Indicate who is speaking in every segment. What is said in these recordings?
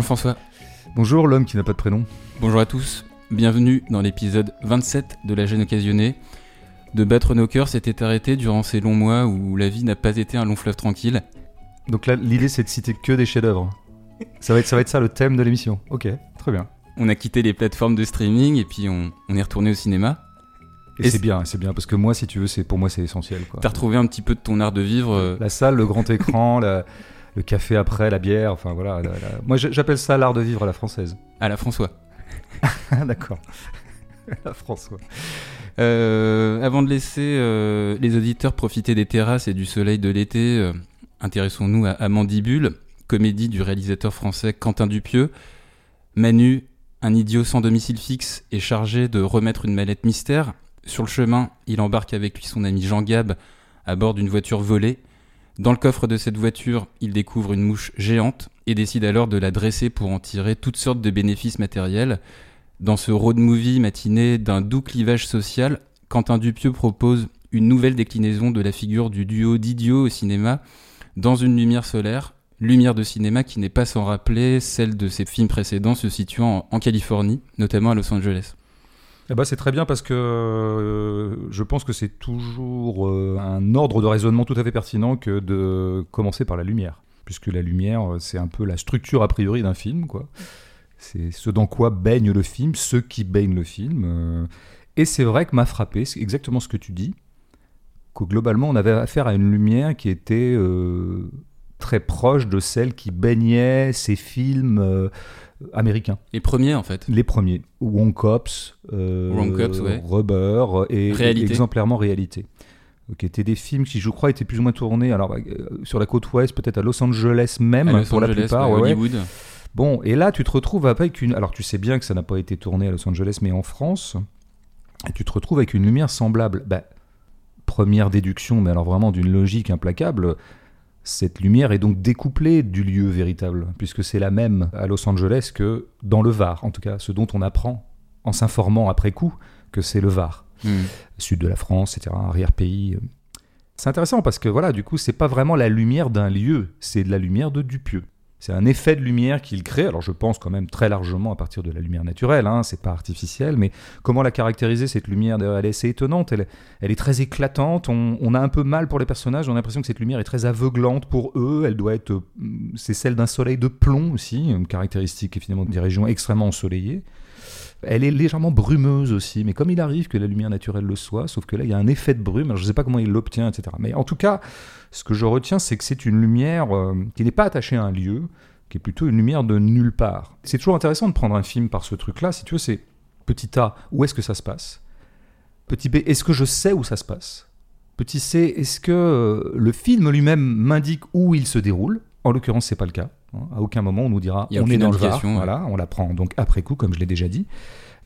Speaker 1: Bonjour François.
Speaker 2: Bonjour l'homme qui n'a pas de prénom.
Speaker 1: Bonjour à tous. Bienvenue dans l'épisode 27 de La gêne occasionnée. De battre nos cœurs s'était arrêté durant ces longs mois où la vie n'a pas été un long fleuve tranquille.
Speaker 2: Donc là, l'idée c'est de citer que des chefs-d'œuvre. Ça va, être, ça va être ça le thème de l'émission. Ok, très bien.
Speaker 1: On a quitté les plateformes de streaming et puis on, on est retourné au cinéma.
Speaker 2: Et, c'est bien, c'est bien parce que moi, si tu veux, c'est pour moi c'est essentiel.
Speaker 1: T'as retrouvé un petit peu de ton art de vivre. euh,
Speaker 2: La salle, le grand écran, la- le café après, la bière, enfin voilà. la- la- Moi j'appelle ça l'art de vivre à la française.
Speaker 1: à la François.
Speaker 2: D'accord. la François.
Speaker 1: Euh, avant de laisser euh, les auditeurs profiter des terrasses et du soleil de l'été, euh, intéressons-nous à, à Mandibule, comédie du réalisateur français Quentin Dupieux. Manu, un idiot sans domicile fixe, est chargé de remettre une mallette mystère. Sur le chemin, il embarque avec lui son ami Jean Gab à bord d'une voiture volée. Dans le coffre de cette voiture, il découvre une mouche géante et décide alors de la dresser pour en tirer toutes sortes de bénéfices matériels. Dans ce road movie matiné d'un doux clivage social, Quentin Dupieux propose une nouvelle déclinaison de la figure du duo d'idiots au cinéma dans une lumière solaire, lumière de cinéma qui n'est pas sans rappeler celle de ses films précédents se situant en Californie, notamment à Los Angeles.
Speaker 2: Eh ben, c'est très bien parce que euh, je pense que c'est toujours euh, un ordre de raisonnement tout à fait pertinent que de commencer par la lumière. Puisque la lumière, euh, c'est un peu la structure a priori d'un film, quoi. C'est ce dans quoi baigne le film, ce qui baigne le film. Et c'est vrai que m'a frappé, c'est exactement ce que tu dis, que globalement, on avait affaire à une lumière qui était très proche de celle qui baignait ces films américains.
Speaker 1: Les premiers en fait.
Speaker 2: Les premiers, Wong Cops, euh,
Speaker 1: ouais.
Speaker 2: Rubber et
Speaker 1: Réalité.
Speaker 2: exemplairement Réalité, qui étaient des films qui, je crois, étaient plus ou moins tournés alors, euh, sur la côte ouest, peut-être à Los Angeles même,
Speaker 1: Los
Speaker 2: pour la plupart.
Speaker 1: ouais,
Speaker 2: ouais.
Speaker 1: Hollywood.
Speaker 2: Bon, et là, tu te retrouves avec une... Alors, tu sais bien que ça n'a pas été tourné à Los Angeles, mais en France, et tu te retrouves avec une lumière semblable. Bah, première déduction, mais alors vraiment d'une logique implacable, cette lumière est donc découplée du lieu véritable, puisque c'est la même à Los Angeles que dans le Var, en tout cas, ce dont on apprend en s'informant après coup que c'est le Var
Speaker 1: Hmm.
Speaker 2: sud de la France, etc., arrière-pays. C'est intéressant parce que voilà, du coup, c'est pas vraiment la lumière d'un lieu, c'est de la lumière de Dupieux. C'est un effet de lumière qu'il crée. Alors, je pense quand même très largement à partir de la lumière naturelle, hein, c'est pas artificiel, mais comment la caractériser cette lumière? Elle est assez étonnante, elle, est très éclatante. On, a un peu mal pour les personnages, on a l'impression que cette lumière est très aveuglante pour eux. Elle doit être, euh, c'est celle d'un soleil de plomb aussi, une caractéristique finalement des régions extrêmement ensoleillées. Elle est légèrement brumeuse aussi, mais comme il arrive que la lumière naturelle le soit, sauf que là, il y a un effet de brume, je ne sais pas comment il l'obtient, etc. Mais en tout cas, ce que je retiens, c'est que c'est une lumière euh, qui n'est pas attachée à un lieu, qui est plutôt une lumière de nulle part. C'est toujours intéressant de prendre un film par ce truc-là, si tu veux, c'est petit A, où est-ce que ça se passe? Petit B, est-ce que je sais où ça se passe? Petit C, est-ce que euh, le film lui-même m'indique où il se déroule? En l'occurrence, c'est pas le cas. hein. À aucun moment, on nous dira on est dans le Var.
Speaker 1: ouais.
Speaker 2: Voilà, on l'apprend donc après coup, comme je l'ai déjà dit.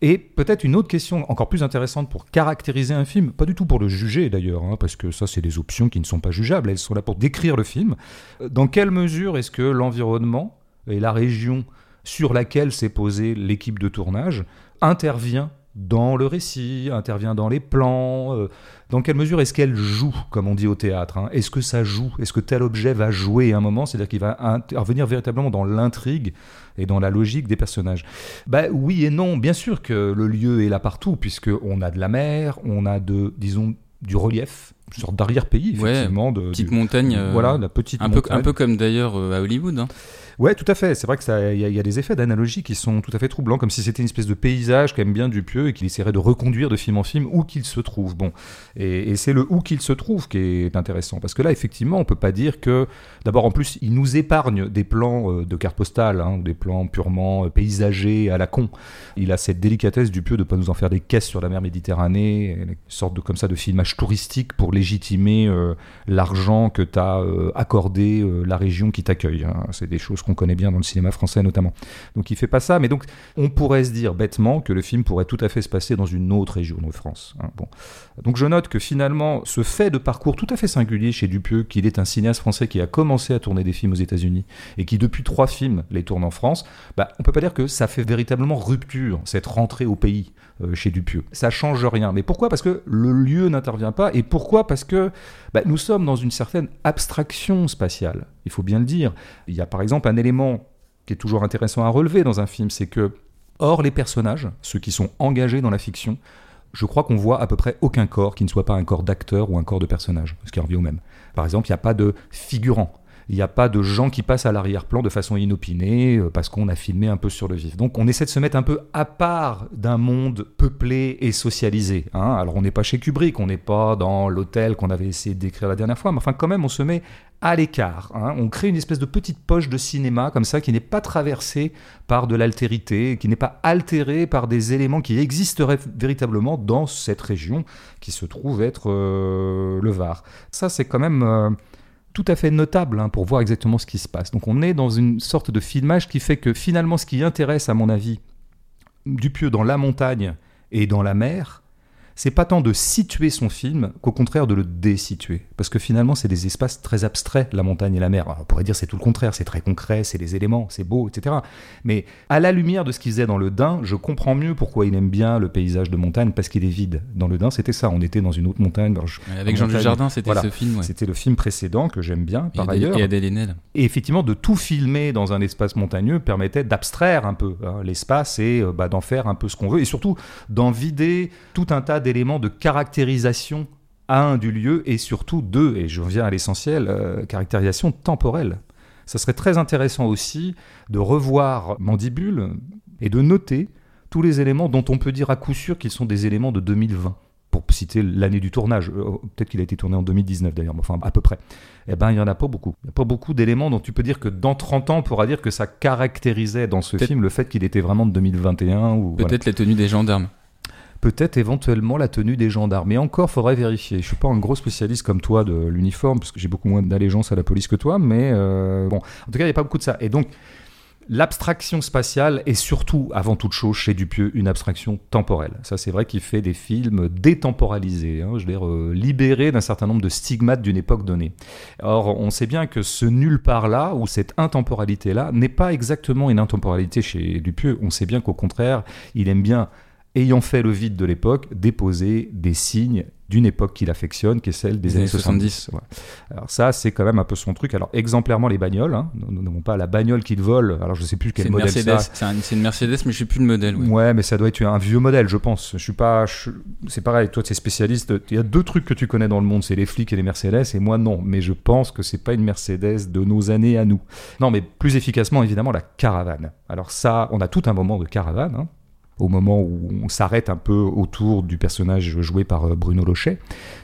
Speaker 2: Et peut-être une autre question encore plus intéressante pour caractériser un film, pas du tout pour le juger d'ailleurs, hein, parce que ça c'est des options qui ne sont pas jugeables, elles sont là pour décrire le film. Euh, Dans quelle mesure est-ce que l'environnement et la région sur laquelle s'est posée l'équipe de tournage intervient dans le récit, intervient dans les plans euh, Dans quelle mesure est-ce qu'elle joue, comme on dit au théâtre hein? Est-ce que ça joue? Est-ce que tel objet va jouer à un moment? C'est-à-dire qu'il va intervenir véritablement dans l'intrigue et dans la logique des personnages. Bah oui et non, bien sûr que le lieu est là partout, puisque on a de la mer, on a de, disons, du relief, sorte d'arrière-pays,
Speaker 1: Ouais,
Speaker 2: effectivement. de,
Speaker 1: Petite
Speaker 2: du-
Speaker 1: montagne. euh,
Speaker 2: voilà, la petite
Speaker 1: un peu,
Speaker 2: montagne.
Speaker 1: un peu comme d'ailleurs euh, à Hollywood. hein.
Speaker 2: Ouais, tout à fait. C'est vrai que ça, il y, y a des effets d'analogie qui sont tout à fait troublants, comme si c'était une espèce de paysage qu'aime bien Dupieux et qu'il essaierait de reconduire de film en film où qu'il se trouve. Bon, et, et c'est le où qu'il se trouve qui est intéressant, parce que là, effectivement, on peut pas dire que, d'abord, en plus, il nous épargne des plans euh, de carte postale, hein, des plans purement paysagers à la con. Il a cette délicatesse Dupieux de pas nous en faire des caisses sur la mer Méditerranée, une sorte de comme ça de filmage touristique pour légitimer euh, l'argent que t'as euh, accordé euh, la région qui t'accueille. hein. C'est des choses qu'on connaît bien dans le cinéma français notamment. Donc il fait pas ça, mais donc on pourrait se dire bêtement que le film pourrait tout à fait se passer dans une autre région de France. hein. Bon. Donc je note que finalement, ce fait de parcours tout à fait singulier chez Dupieux, qu'il est un cinéaste français qui a commencé à tourner des films aux États-Unis et qui depuis trois films les tourne en France, bah, on peut pas dire que ça fait véritablement rupture, cette rentrée au pays chez Dupieux. Ça change rien. Mais pourquoi? Parce que le lieu n'intervient pas. Et pourquoi? Parce que bah, nous sommes dans une certaine abstraction spatiale. Il faut bien le dire. Il y a par exemple un élément qui est toujours intéressant à relever dans un film, c'est que, hors les personnages, ceux qui sont engagés dans la fiction, je crois qu'on voit à peu près aucun corps qui ne soit pas un corps d'acteur ou un corps de personnage, ce qui revient au même. Par exemple, il n'y a pas de figurant. Il n'y a pas de gens qui passent à l'arrière-plan de façon inopinée euh, parce qu'on a filmé un peu sur le vif. Donc on essaie de se mettre un peu à part d'un monde peuplé et socialisé. Hein. Alors on n'est pas chez Kubrick, on n'est pas dans l'hôtel qu'on avait essayé de décrire la dernière fois, mais enfin quand même on se met à l'écart. Hein. On crée une espèce de petite poche de cinéma comme ça qui n'est pas traversée par de l'altérité, qui n'est pas altérée par des éléments qui existeraient véritablement dans cette région qui se trouve être euh, le Var. Ça c'est quand même... Euh, tout à fait notable hein, pour voir exactement ce qui se passe. Donc on est dans une sorte de filmage qui fait que finalement ce qui intéresse à mon avis Dupieux dans la montagne et dans la mer, c'est pas tant de situer son film qu'au contraire de le désituer. Parce que finalement, c'est des espaces très abstraits, la montagne et la mer. on pourrait dire c'est tout le contraire, c'est très concret, c'est des éléments, c'est beau, etc. Mais à la lumière de ce qu'il faisait dans le Dain, je comprends mieux pourquoi il aime bien le paysage de montagne, parce qu'il est vide. Dans le Dain, c'était ça, on était dans une autre montagne.
Speaker 1: Avec Jean Jardin, c'était ce film.
Speaker 2: C'était le film précédent que j'aime bien, par ailleurs.
Speaker 1: Et Adèle Haenel.
Speaker 2: Et effectivement, de tout filmer dans un espace montagneux permettait d'abstraire un peu hein, l'espace et euh, bah, d'en faire un peu ce qu'on veut, et surtout d'en vider tout un tas d'éléments de caractérisation, un, du lieu, et surtout, deux, et je reviens à l'essentiel, euh, caractérisation temporelle. Ça serait très intéressant aussi de revoir Mandibule et de noter tous les éléments dont on peut dire à coup sûr qu'ils sont des éléments de 2020 pour citer l'année du tournage, euh, peut-être qu'il a été tourné en 2019 d'ailleurs, enfin à peu près, eh ben il n'y en a pas beaucoup. Il n'y a pas beaucoup d'éléments dont tu peux dire que dans 30 ans, on pourra dire que ça caractérisait dans ce film le fait qu'il était vraiment de 2021. ou
Speaker 1: Peut-être la tenue des gendarmes
Speaker 2: peut-être éventuellement la tenue des gendarmes. Mais encore, faudrait vérifier. Je suis pas un gros spécialiste comme toi de l'uniforme, parce que j'ai beaucoup moins d'allégeance à la police que toi, mais euh, bon, en tout cas, il n'y a pas beaucoup de ça. Et donc, L'abstraction spatiale est surtout, avant toute chose, chez Dupieux, une abstraction temporelle. Ça, c'est vrai qu'il fait des films détemporalisés, hein, je veux dire, euh, libérés d'un certain nombre de stigmates d'une époque donnée. Or, on sait bien que ce nulle part-là, ou cette intemporalité-là, n'est pas exactement une intemporalité chez Dupieux. On sait bien qu'au contraire, il aime bien ayant fait le vide de l'époque, déposer des signes d'une époque qu'il affectionne, qui est celle des, années 70. Alors ça, c'est quand même un peu son truc. Alors exemplairement les bagnoles, hein. nous n'avons pas la bagnole qu'il vole. Alors je sais plus quel modèle
Speaker 1: c'est. C'est une Mercedes, mais je sais plus le modèle.
Speaker 2: Ouais. mais ça doit être un vieux modèle, je pense. Je suis pas. C'est pareil. Toi, tu es spécialiste. Il y a deux trucs que tu connais dans le monde, c'est les flics et les Mercedes, et moi non. Mais je pense que c'est pas une Mercedes de nos années à nous. Non, mais plus efficacement, évidemment, la caravane. Alors ça, on a tout un moment de caravane. Hein au moment où on s'arrête un peu autour du personnage joué par euh, Bruno Lochet,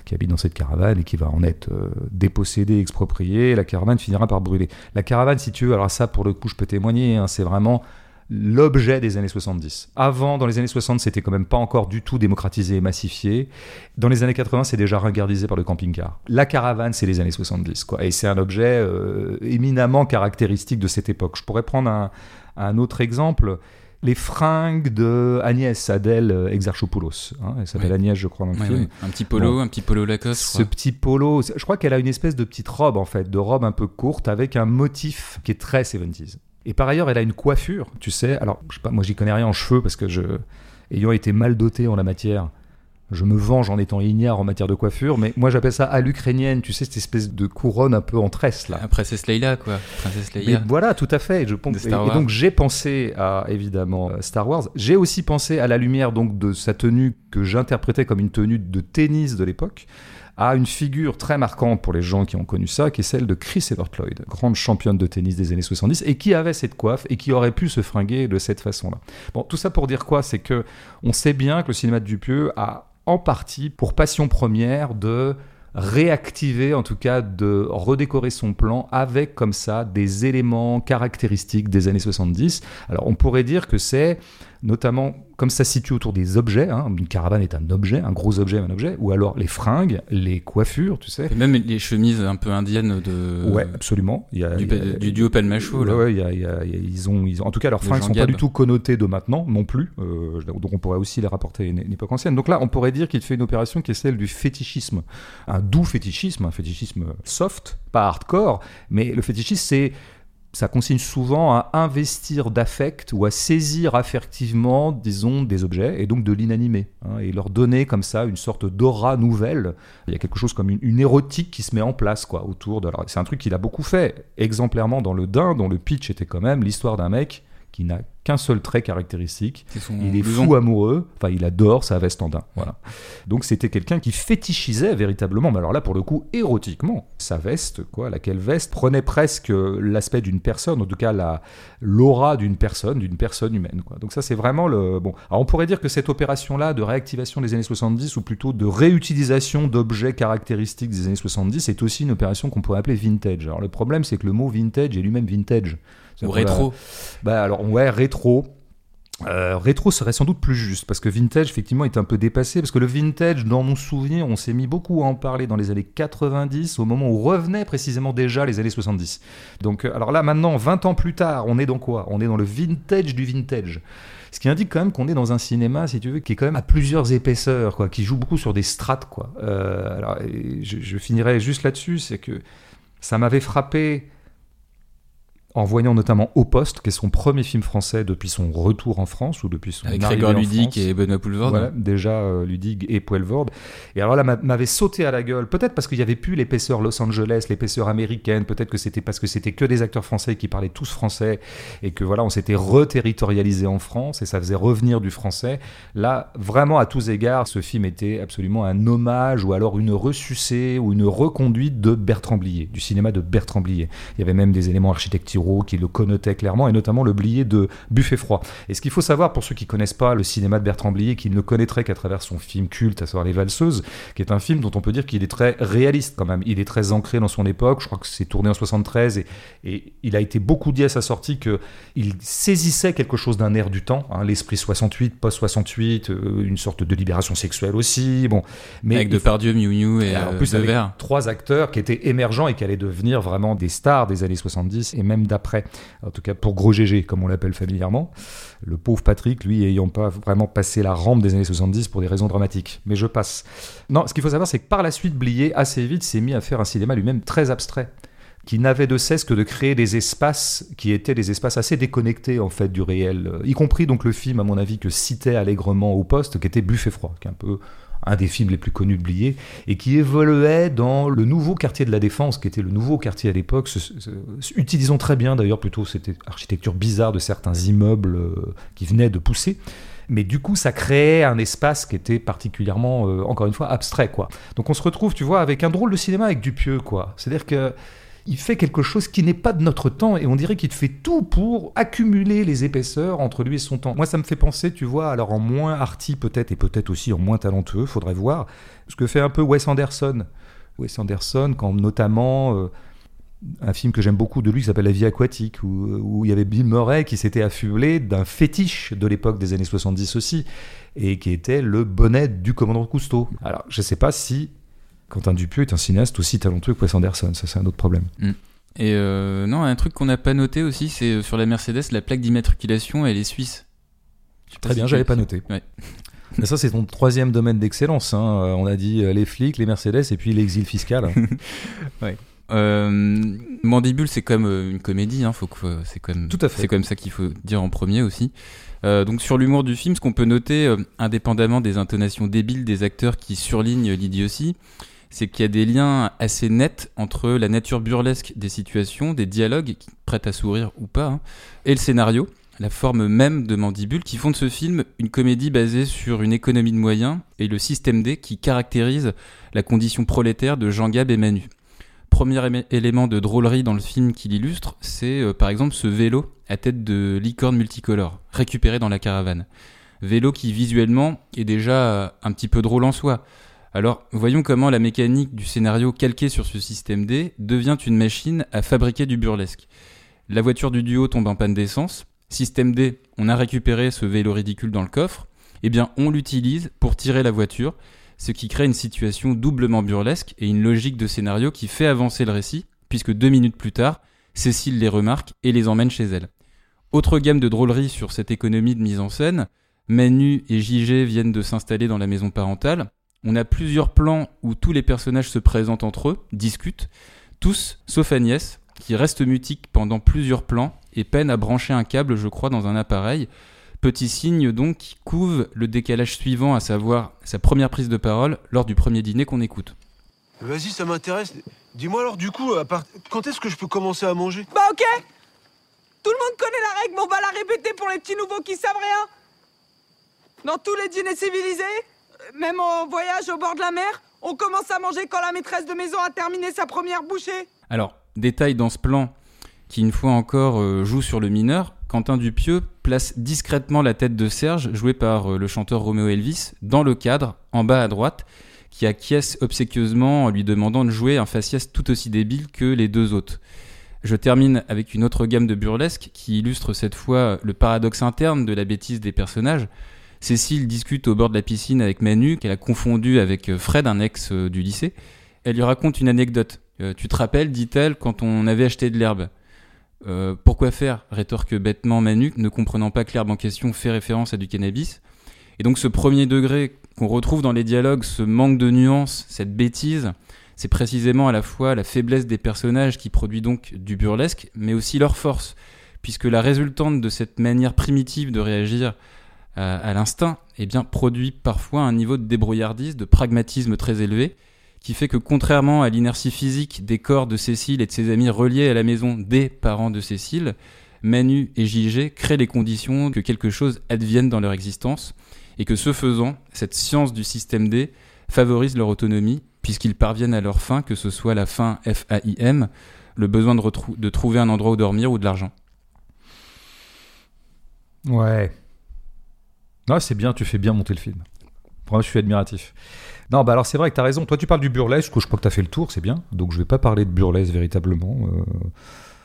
Speaker 2: qui habite dans cette caravane et qui va en être euh, dépossédé, exproprié, la caravane finira par brûler. La caravane, si tu veux, alors ça pour le coup je peux témoigner, hein, c'est vraiment l'objet des années 70. Avant, dans les années 60, c'était quand même pas encore du tout démocratisé et massifié. Dans les années 80, c'est déjà ringardisé par le camping-car. La caravane, c'est les années 70, quoi. Et c'est un objet euh, éminemment caractéristique de cette époque. Je pourrais prendre un, un autre exemple les fringues de Agnès Adèle euh, Exarchopoulos. Hein, elle s'appelle Agnès, je crois, dans le film.
Speaker 1: Un petit polo, un petit polo Lacoste.
Speaker 2: Ce petit polo, je crois qu'elle a une espèce de petite robe, en fait, de robe un peu courte avec un motif qui est très 70s. Et par ailleurs, elle a une coiffure, tu sais. Alors, je sais pas, moi, j'y connais rien en cheveux parce que je, ayant été mal doté en la matière, je me venge en étant ignare en matière de coiffure, mais moi j'appelle ça à l'ukrainienne, tu sais, cette espèce de couronne un peu en tresse là.
Speaker 1: Princesse Leila, quoi. Princesse Leila.
Speaker 2: voilà, tout à fait. Je pense, et, donc j'ai pensé à évidemment Star Wars. J'ai aussi pensé à la lumière donc de sa tenue que j'interprétais comme une tenue de tennis de l'époque à une figure très marquante pour les gens qui ont connu ça, qui est celle de Chris Evertloyd, grande championne de tennis des années 70, et qui avait cette coiffe et qui aurait pu se fringuer de cette façon-là. Bon, tout ça pour dire quoi? C'est que on sait bien que le cinéma de Dupieux a partie pour passion première de réactiver, en tout cas de redécorer son plan avec comme ça des éléments caractéristiques des années 70. Alors on pourrait dire que c'est notamment comme ça se situe autour des objets, hein, une caravane est un objet, un gros objet, un objet, ou alors les fringues, les coiffures, tu sais.
Speaker 1: Et même les chemises un peu indiennes de.
Speaker 2: Ouais, absolument.
Speaker 1: Il y a, du, du duo Pelmacho.
Speaker 2: là. Ouais, il y a, il y a, ils, ont, ils ont, en tout cas, leurs fringues ne sont pas du tout connotées de maintenant, non plus. Euh, donc on pourrait aussi les rapporter à une, une, époque ancienne. Donc là, on pourrait dire qu'il fait une opération qui est celle du fétichisme. Un doux fétichisme, un fétichisme soft, pas hardcore, mais le fétichisme, c'est ça consigne souvent à investir d'affect ou à saisir affectivement, disons, des objets et donc de l'inanimé, hein, et leur donner comme ça une sorte d'aura nouvelle. Il y a quelque chose comme une, érotique qui se met en place quoi autour de. C'est un truc qu'il a beaucoup fait, exemplairement dans Le Dain, dont le pitch était quand même l'histoire d'un mec qui n'a qu'un seul trait caractéristique. il est fou amoureux, enfin il adore sa veste en daim. Voilà. Donc c'était quelqu'un qui fétichisait véritablement, mais alors là pour le coup érotiquement, sa veste, quoi, laquelle veste prenait presque l'aspect d'une personne, en tout cas la l'aura d'une personne, d'une personne humaine. Quoi. Donc ça c'est vraiment le bon. Alors on pourrait dire que cette opération-là de réactivation des années 70 ou plutôt de réutilisation d'objets caractéristiques des années 70 est aussi une opération qu'on pourrait appeler vintage. Alors le problème c'est que le mot vintage est lui-même vintage.
Speaker 1: Ou rétro.
Speaker 2: Bah alors ouais, rétro. Euh, rétro serait sans doute plus juste parce que vintage effectivement est un peu dépassé parce que le vintage dans mon souvenir on s'est mis beaucoup à en parler dans les années 90 au moment où revenaient précisément déjà les années 70 donc euh, alors là maintenant 20 ans plus tard on est dans quoi? On est dans le vintage du vintage ce qui indique quand même qu'on est dans un cinéma, si tu veux, qui est quand même à plusieurs épaisseurs, quoi, qui joue beaucoup sur des strates, quoi. Euh, alors, je, je, finirai juste là-dessus, c'est que ça m'avait frappé en voyant notamment Au Poste, qui est son premier film français depuis son retour en France ou depuis son
Speaker 1: Avec Grégoire Ludig et Benoît Poulvord.
Speaker 2: Voilà, déjà euh, Ludig et Poulvord. Et alors là, m'avait sauté à la gueule. Peut-être parce qu'il n'y avait plus l'épaisseur Los Angeles, l'épaisseur américaine. Peut-être que c'était parce que c'était que des acteurs français qui parlaient tous français et que voilà, on s'était reterritorialisé en France et ça faisait revenir du français. Là, vraiment à tous égards, ce film était absolument un hommage ou alors une ressucée ou une reconduite de Bertrand Blier, du cinéma de Bertrand Blier. Il y avait même des éléments architecturaux qui le connotait clairement, et notamment le Blier de Buffet froid. Et ce qu'il faut savoir pour ceux qui connaissent pas le cinéma de Bertrand Blier, qui ne le connaîtraient qu'à travers son film culte, à savoir Les Valseuses, qui est un film dont on peut dire qu'il est très réaliste quand même. Il est très ancré dans son époque. Je crois que c'est tourné en 73 et, et, il a été beaucoup dit à sa sortie que il saisissait quelque chose d'un air du temps, hein, l'esprit 68, post 68, euh, une sorte de libération sexuelle aussi. Bon,
Speaker 1: mais avec Depardieu, Miu Miu et, en plus avec
Speaker 2: trois acteurs qui étaient émergents et qui allaient devenir vraiment des stars des années 70 et même d'après. En tout cas, pour Gros GG, comme on l'appelle familièrement. Le pauvre Patrick, lui, ayant pas vraiment passé la rampe des années 70 pour des raisons dramatiques. Mais je passe. Non, ce qu'il faut savoir, c'est que par la suite, Blier, assez vite, s'est mis à faire un cinéma lui-même très abstrait qui n'avait de cesse que de créer des espaces qui étaient des espaces assez déconnectés en fait du réel, y compris donc le film à mon avis que citait allègrement au poste, qui était Buffet froid, qui est un peu un des films les plus connus de Blier, et qui évoluait dans le nouveau quartier de la Défense, qui était le nouveau quartier à l'époque, utilisant très bien d'ailleurs plutôt cette architecture bizarre de certains immeubles euh, qui venaient de pousser. Mais du coup, ça créait un espace qui était particulièrement, euh, encore une fois, abstrait, quoi. Donc on se retrouve, tu vois, avec un drôle de cinéma avec Dupieux, quoi. C'est-à-dire que il fait quelque chose qui n'est pas de notre temps et on dirait qu'il fait tout pour accumuler les épaisseurs entre lui et son temps. Moi, ça me fait penser, tu vois, alors en moins arty peut-être et peut-être aussi en moins talentueux, faudrait voir, ce que fait un peu Wes Anderson. Wes Anderson, quand notamment euh, un film que j'aime beaucoup de lui qui s'appelle La vie aquatique, où, où, il y avait Bill Murray qui s'était affublé d'un fétiche de l'époque des années 70 aussi, et qui était le bonnet du commandant Cousteau. Alors, je ne sais pas si Quentin Dupieux est un cinéaste aussi talentueux que Wes Anderson, ça c'est un autre problème. Mm.
Speaker 1: Et euh, non, un truc qu'on n'a pas noté aussi, c'est euh, sur la Mercedes, la plaque d'immatriculation, elle est suisse.
Speaker 2: Très bien, j'avais pas noté. Mais ça, c'est ton troisième domaine d'excellence. Hein. Euh, on a dit les flics, les Mercedes et puis l'exil fiscal.
Speaker 1: ouais. Mandibule, c'est comme une comédie. Hein. Faut que, c'est comme,
Speaker 2: Tout à fait.
Speaker 1: C'est comme ça qu'il faut dire en premier aussi. donc sur l'humour du film, ce qu'on peut noter, indépendamment des intonations débiles des acteurs qui surlignent l'idiotie, c'est qu'il y a des liens assez nets entre la nature burlesque des situations, des dialogues, prêts à sourire ou pas, hein, et le scénario, la forme même de Mandibule, qui font de ce film une comédie basée sur une économie de moyens et le système D qui caractérise la condition prolétaire de Jean Gab et Manu. Premier élément de drôlerie dans le film qui l'illustre, c'est euh, par exemple ce vélo à tête de licorne multicolore, récupéré dans la caravane. Vélo qui visuellement est déjà un petit peu drôle en soi. Alors, voyons comment la mécanique du scénario calqué sur ce système D devient une machine à fabriquer du burlesque. La voiture du duo tombe en panne d'essence. Système D, on a récupéré ce vélo ridicule dans le coffre. Eh bien, on l'utilise pour tirer la voiture, ce qui crée une situation doublement burlesque et une logique de scénario qui fait avancer le récit, puisque deux minutes plus tard, Cécile les remarque et les emmène chez elle. Autre gamme de drôleries sur cette économie de mise en scène, Manu et JG viennent de s'installer dans la maison parentale. On a plusieurs plans où tous les personnages se présentent entre eux, discutent, tous sauf Agnès, qui reste mutique pendant plusieurs plans et peine à brancher un câble, je crois, dans un appareil. Petit signe donc qui couve le décalage suivant, à savoir sa première prise de parole lors du premier dîner qu'on écoute.
Speaker 3: Vas-y, ça m'intéresse. Dis-moi alors, du coup, à part- quand est-ce que je peux commencer à manger?
Speaker 4: Bah ok Tout le monde connaît la règle, mais on va la répéter pour les petits nouveaux qui savent rien. Dans tous les dîners civilisés, même en voyage au bord de la mer, on commence à manger quand la maîtresse de maison a terminé sa première bouchée.
Speaker 1: Alors, détail dans ce plan qui, une fois encore, euh, joue sur le mineur, Quentin Dupieux place discrètement la tête de Serge, joué par euh, le chanteur Roméo Elvis, dans le cadre, en bas à droite, qui acquiesce obséquieusement en lui demandant de jouer un faciès tout aussi débile que les deux autres. Je termine avec une autre gamme de burlesque qui illustre cette fois le paradoxe interne de la bêtise des personnages. Cécile discute au bord de la piscine avec Manu, qu'elle a confondu avec Fred, un ex euh, du lycée. Elle lui raconte une anecdote. Euh, tu te rappelles, dit-elle, quand on avait acheté de l'herbe Euh, Pourquoi faire? Rétorque bêtement Manu, ne comprenant pas que l'herbe en question fait référence à du cannabis. Et donc ce premier degré qu'on retrouve dans les dialogues, ce manque de nuances, cette bêtise, c'est précisément à la fois la faiblesse des personnages qui produit donc du burlesque, mais aussi leur force, puisque la résultante de cette manière primitive de réagir à, à l'instinct, eh bien, produit parfois un niveau de débrouillardise, de pragmatisme très élevé, qui fait que contrairement à l'inertie physique des corps de Cécile et de ses amis reliés à la maison des parents de Cécile, Manu et JG créent les conditions que quelque chose advienne dans leur existence, et que ce faisant, cette science du système D favorise leur autonomie, puisqu'ils parviennent à leur fin, que ce soit la fin F-A-I-M, le besoin de, de trouver un endroit où dormir ou de l'argent.
Speaker 2: Ouais. Non, c'est bien, tu fais bien monter le film. Je suis admiratif. Non, bah alors c'est vrai que tu as raison. Toi, tu parles du burlesque, je crois que tu as fait le tour, c'est bien. Donc, je vais pas parler de burlesque véritablement. euh,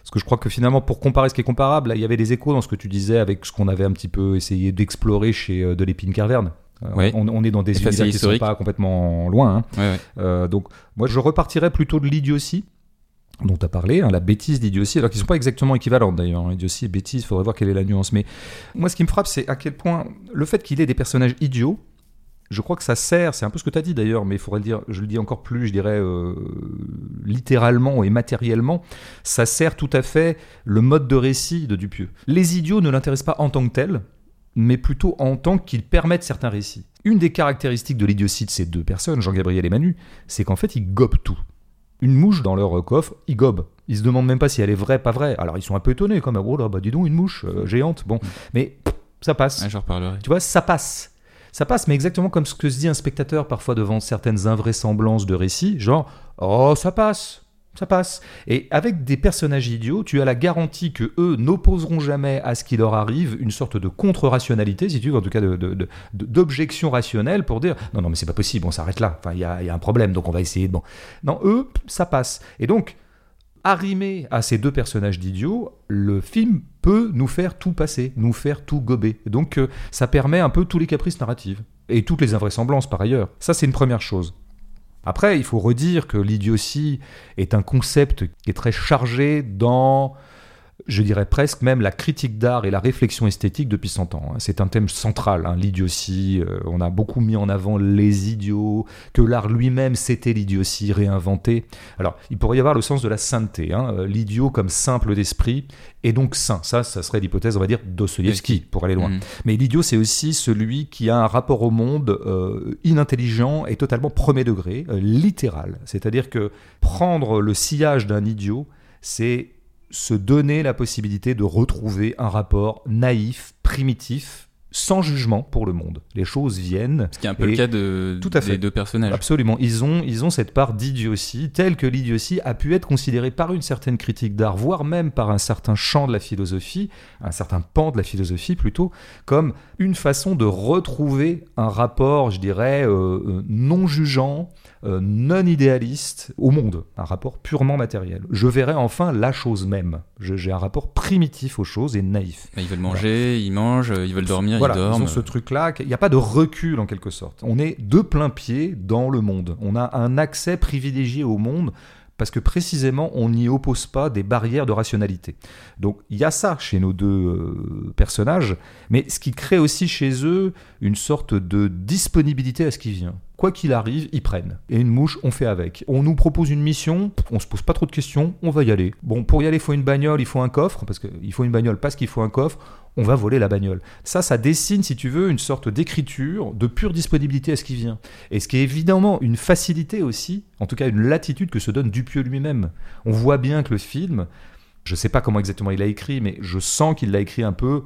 Speaker 2: parce que je crois que finalement, pour comparer ce qui est comparable, là, il y avait des échos dans ce que tu disais avec ce qu'on avait un petit peu essayé d'explorer chez euh, Delépine Carverne. Euh,
Speaker 1: Ouais.
Speaker 2: on, on est dans des univers qui sont
Speaker 1: l'historique.
Speaker 2: pas complètement loin. hein.
Speaker 1: Ouais, ouais.
Speaker 2: Euh, donc, moi, je repartirais plutôt de l'idiotie dont tu as parlé, hein, la bêtise d'idiotie, alors qu'ils sont pas exactement équivalentes d'ailleurs. hein. Idiotie et bêtise, il faudrait voir quelle est la nuance. Mais moi, ce qui me frappe, c'est à quel point le fait qu'il ait des personnages idiots, je crois que ça sert, c'est un peu ce que tu as dit d'ailleurs, mais il faudrait le dire, je le dis encore plus, je dirais euh, littéralement et matériellement, ça sert tout à fait le mode de récit de Dupieux. Les idiots ne l'intéressent pas en tant que tels, mais plutôt en tant qu'ils permettent certains récits. Une des caractéristiques de l'idiotie de ces deux personnes, Jean-Gabriel et Manu, c'est qu'en fait, ils gobent tout. Une mouche dans leur coffre, ils gobent. Ils se demandent même pas si elle est vraie, pas vraie. Alors ils sont un peu étonnés, comme oh là, bah dis donc, une mouche euh, géante. Bon, mais pff, ça passe.
Speaker 1: Reparlerai.
Speaker 2: Tu vois, ça passe. Ça passe, mais exactement comme ce que se dit un spectateur parfois devant certaines invraisemblances de récits, genre oh ça passe, ça passe. Et avec des personnages idiots, tu as la garantie que eux n'opposeront jamais à ce qui leur arrive une sorte de contre-rationalité, si tu veux, en tout cas d'objection rationnelle pour dire non non mais c'est pas possible, on s'arrête là. Enfin il y a, un problème, donc on va essayer de. Non eux ça passe. Et donc arrimé à ces deux personnages d'idiots, le film peut nous faire tout passer, nous faire tout gober. Donc euh, ça permet un peu tous les caprices narratifs et toutes les invraisemblances par ailleurs. Ça c'est une première chose. Après, il faut redire que l'idiotie est un concept qui est très chargé dans, je dirais presque même la critique d'art et la réflexion esthétique depuis 100 ans. hein. C'est un thème central, hein, l'idiotie. Euh, on a beaucoup mis en avant les idiots, que l'art lui-même c'était l'idiotie réinventée. Alors, il pourrait y avoir le sens de la sainteté, hein, euh, l'idiot comme simple d'esprit, et donc saint. Ça, ça serait l'hypothèse, on va dire, Dostoïevski, pour aller loin.
Speaker 1: Mhm.
Speaker 2: Mais l'idiot, c'est aussi celui qui a un rapport au monde euh, inintelligent et totalement premier degré, euh, littéral. C'est-à-dire que prendre le sillage d'un idiot, c'est se donner la possibilité de retrouver un rapport naïf, primitif, sans jugement pour le monde. Les choses viennent.
Speaker 1: Ce qui est un peu le cas de,
Speaker 2: Tout à
Speaker 1: des deux personnages.
Speaker 2: Absolument. Ils ont, ils ont cette part d'idiotie, telle que l'idiotie a pu être considérée par une certaine critique d'art, voire même par un certain champ de la philosophie, un certain pan de la philosophie plutôt, comme une façon de retrouver un rapport, je dirais, euh, euh, non jugeant, euh, non idéaliste au monde, un rapport purement matériel. Je verrais enfin la chose même. J'ai un rapport primitif aux choses et naïf.
Speaker 1: Bah, ils veulent manger, ils mangent, ils veulent dormir,
Speaker 2: Voilà,
Speaker 1: ils
Speaker 2: ont ce truc-là, il n'y a pas de recul en quelque sorte. On est de plein pied dans le monde. On a un accès privilégié au monde parce que précisément on n'y oppose pas des barrières de rationalité. Donc il y a ça chez nos deux euh, personnages, mais ce qui crée aussi chez eux une sorte de disponibilité à ce qui vient. Quoi qu'il arrive, ils prennent. Et une mouche, on fait avec. On nous propose une mission, on se pose pas trop de questions, on va y aller. Bon, pour y aller, il faut une bagnole, il faut un coffre, parce qu'il faut une bagnole parce qu'il faut un coffre, on va voler la bagnole. Ça, ça dessine, si tu veux, une sorte d'écriture, de pure disponibilité à ce qui vient. Et ce qui est évidemment une facilité aussi, en tout cas une latitude que se donne Dupieux lui-même. On voit bien que le film, je ne sais pas comment exactement il a écrit, mais je sens qu'il l'a écrit un peu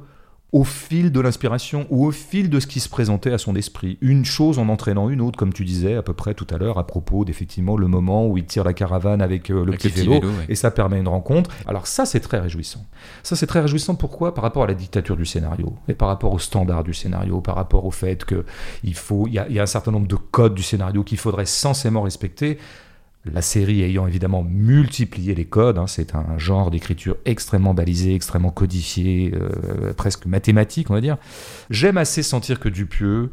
Speaker 2: au fil de l'inspiration ou au fil de ce qui se présentait à son esprit. Une chose en entraînant une autre, comme tu disais à peu près tout à l'heure, à propos d'effectivement le moment où il tire la caravane avec euh, le
Speaker 1: Avec
Speaker 2: petit vélo,
Speaker 1: vélo, ouais.
Speaker 2: et ça permet une rencontre. Alors ça, c'est très réjouissant. Ça, c'est très réjouissant. Pourquoi? Par rapport à la dictature du scénario, et par rapport au standard du scénario, par rapport au fait que il faut, il y a, il y a un certain nombre de codes du scénario qu'il faudrait censément respecter. La série ayant évidemment multiplié les codes, hein, c'est un genre d'écriture extrêmement balisé, extrêmement codifié, euh, presque mathématique, on va dire. J'aime assez sentir que Dupieux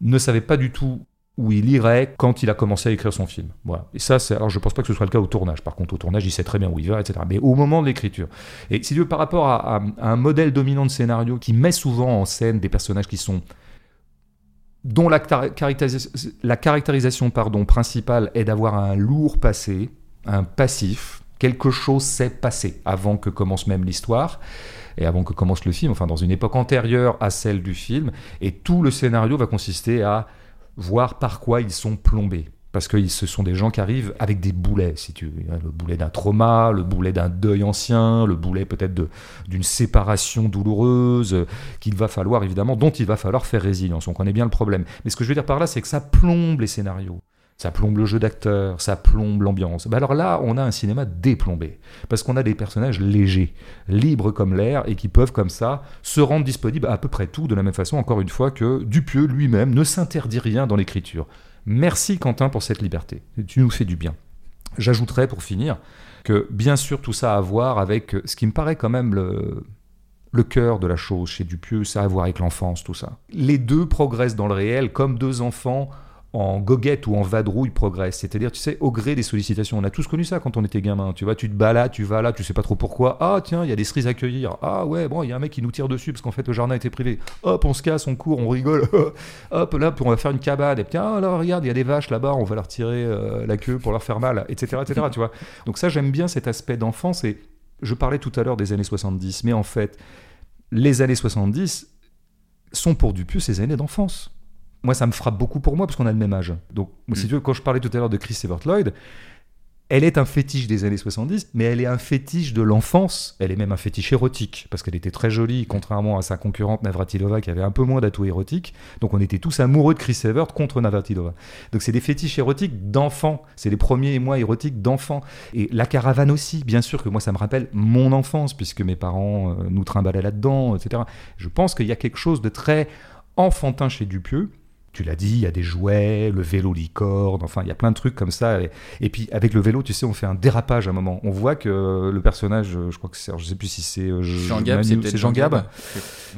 Speaker 2: ne savait pas du tout où il irait quand il a commencé à écrire son film. Voilà. Et ça, c'est, alors je pense pas que ce soit le cas au tournage. Par contre, au tournage, il sait très bien où il va, etc. Mais au moment de l'écriture. Et si tu veux, par rapport à, un modèle dominant de scénario qui met souvent en scène des personnages qui sont dont la, la caractérisation pardon, principale est d'avoir un lourd passé, un passif, quelque chose s'est passé avant que commence même l'histoire et avant que commence le film, enfin dans une époque antérieure à celle du film, et tout le scénario va consister à voir par quoi ils sont plombés. Parce que ce sont des gens qui arrivent avec des boulets, si tu veux. Le boulet d'un trauma, le boulet d'un deuil ancien, le boulet peut-être d'une séparation douloureuse, qu'il va falloir évidemment, dont il va falloir faire résilience. On connaît bien le problème. Mais ce que je veux dire par là, c'est que ça plombe les scénarios. Ça plombe le jeu d'acteur, ça plombe l'ambiance. Bah alors là, on a un cinéma déplombé. Parce qu'on a des personnages légers, libres comme l'air, et qui peuvent comme ça se rendre disponibles à peu près tout, de la même façon, encore une fois, que Dupieux lui-même ne s'interdit rien dans l'écriture. Merci Quentin pour cette liberté. Tu nous fais du bien. J'ajouterais pour finir que bien sûr tout ça a à voir avec ce qui me paraît quand même le, le cœur de la chose chez Dupieux, ça a à voir avec l'enfance, tout ça. Les deux progressent dans le réel comme deux enfants en goguette ou en vadrouille progressent. C'est-à-dire, tu sais, au gré des sollicitations. On a tous connu ça quand on était gamin. Tu vois, tu te balades, tu vas là, tu sais pas trop pourquoi. Ah, tiens, il y a des cerises à cueillir. Ah, ouais, bon, il y a un mec qui nous tire dessus parce qu'en fait, le jardin était privé. Hop, on se casse, on court, on rigole. Hop, là, puis on va faire une cabane. Et tiens, là, regarde, il y a des vaches là-bas, on va leur tirer euh, la queue pour leur faire mal, etc., etc., tu vois. Donc ça, j'aime bien cet aspect d'enfance. Et je parlais tout à l'heure des années 70, mais en fait, les années 70 sont pour Dupieux ces années d'enfance. Moi, ça me frappe beaucoup pour moi parce qu'on a le même âge. Donc, si
Speaker 1: Mm.
Speaker 2: tu veux, quand je parlais tout à l'heure de Chris Evert Lloyd, elle est un fétiche des années 70, mais elle est un fétiche de l'enfance. Elle est même un fétiche érotique, parce qu'elle était très jolie, contrairement à sa concurrente Navratilova, qui avait un peu moins d'atouts érotiques. Donc on était tous amoureux de Chris Evert contre Navratilova. Donc c'est des fétiches érotiques d'enfants. C'est les premiers émois érotiques d'enfants. Et la caravane aussi, bien sûr que moi ça me rappelle mon enfance, puisque mes parents euh, nous trimballaient là-dedans, etc. Je pense qu'il y a quelque chose de très enfantin chez Dupieux. Tu l'as dit, il y a des jouets, le vélo licorne, enfin, il y a plein de trucs comme ça. Et, et puis, avec le vélo, tu sais, on fait un dérapage à un moment. On voit que le personnage, euh, je crois que c'est, je sais plus si c'est euh,
Speaker 1: Jean Gab, c'est
Speaker 2: Jean Gab.
Speaker 1: Ouais.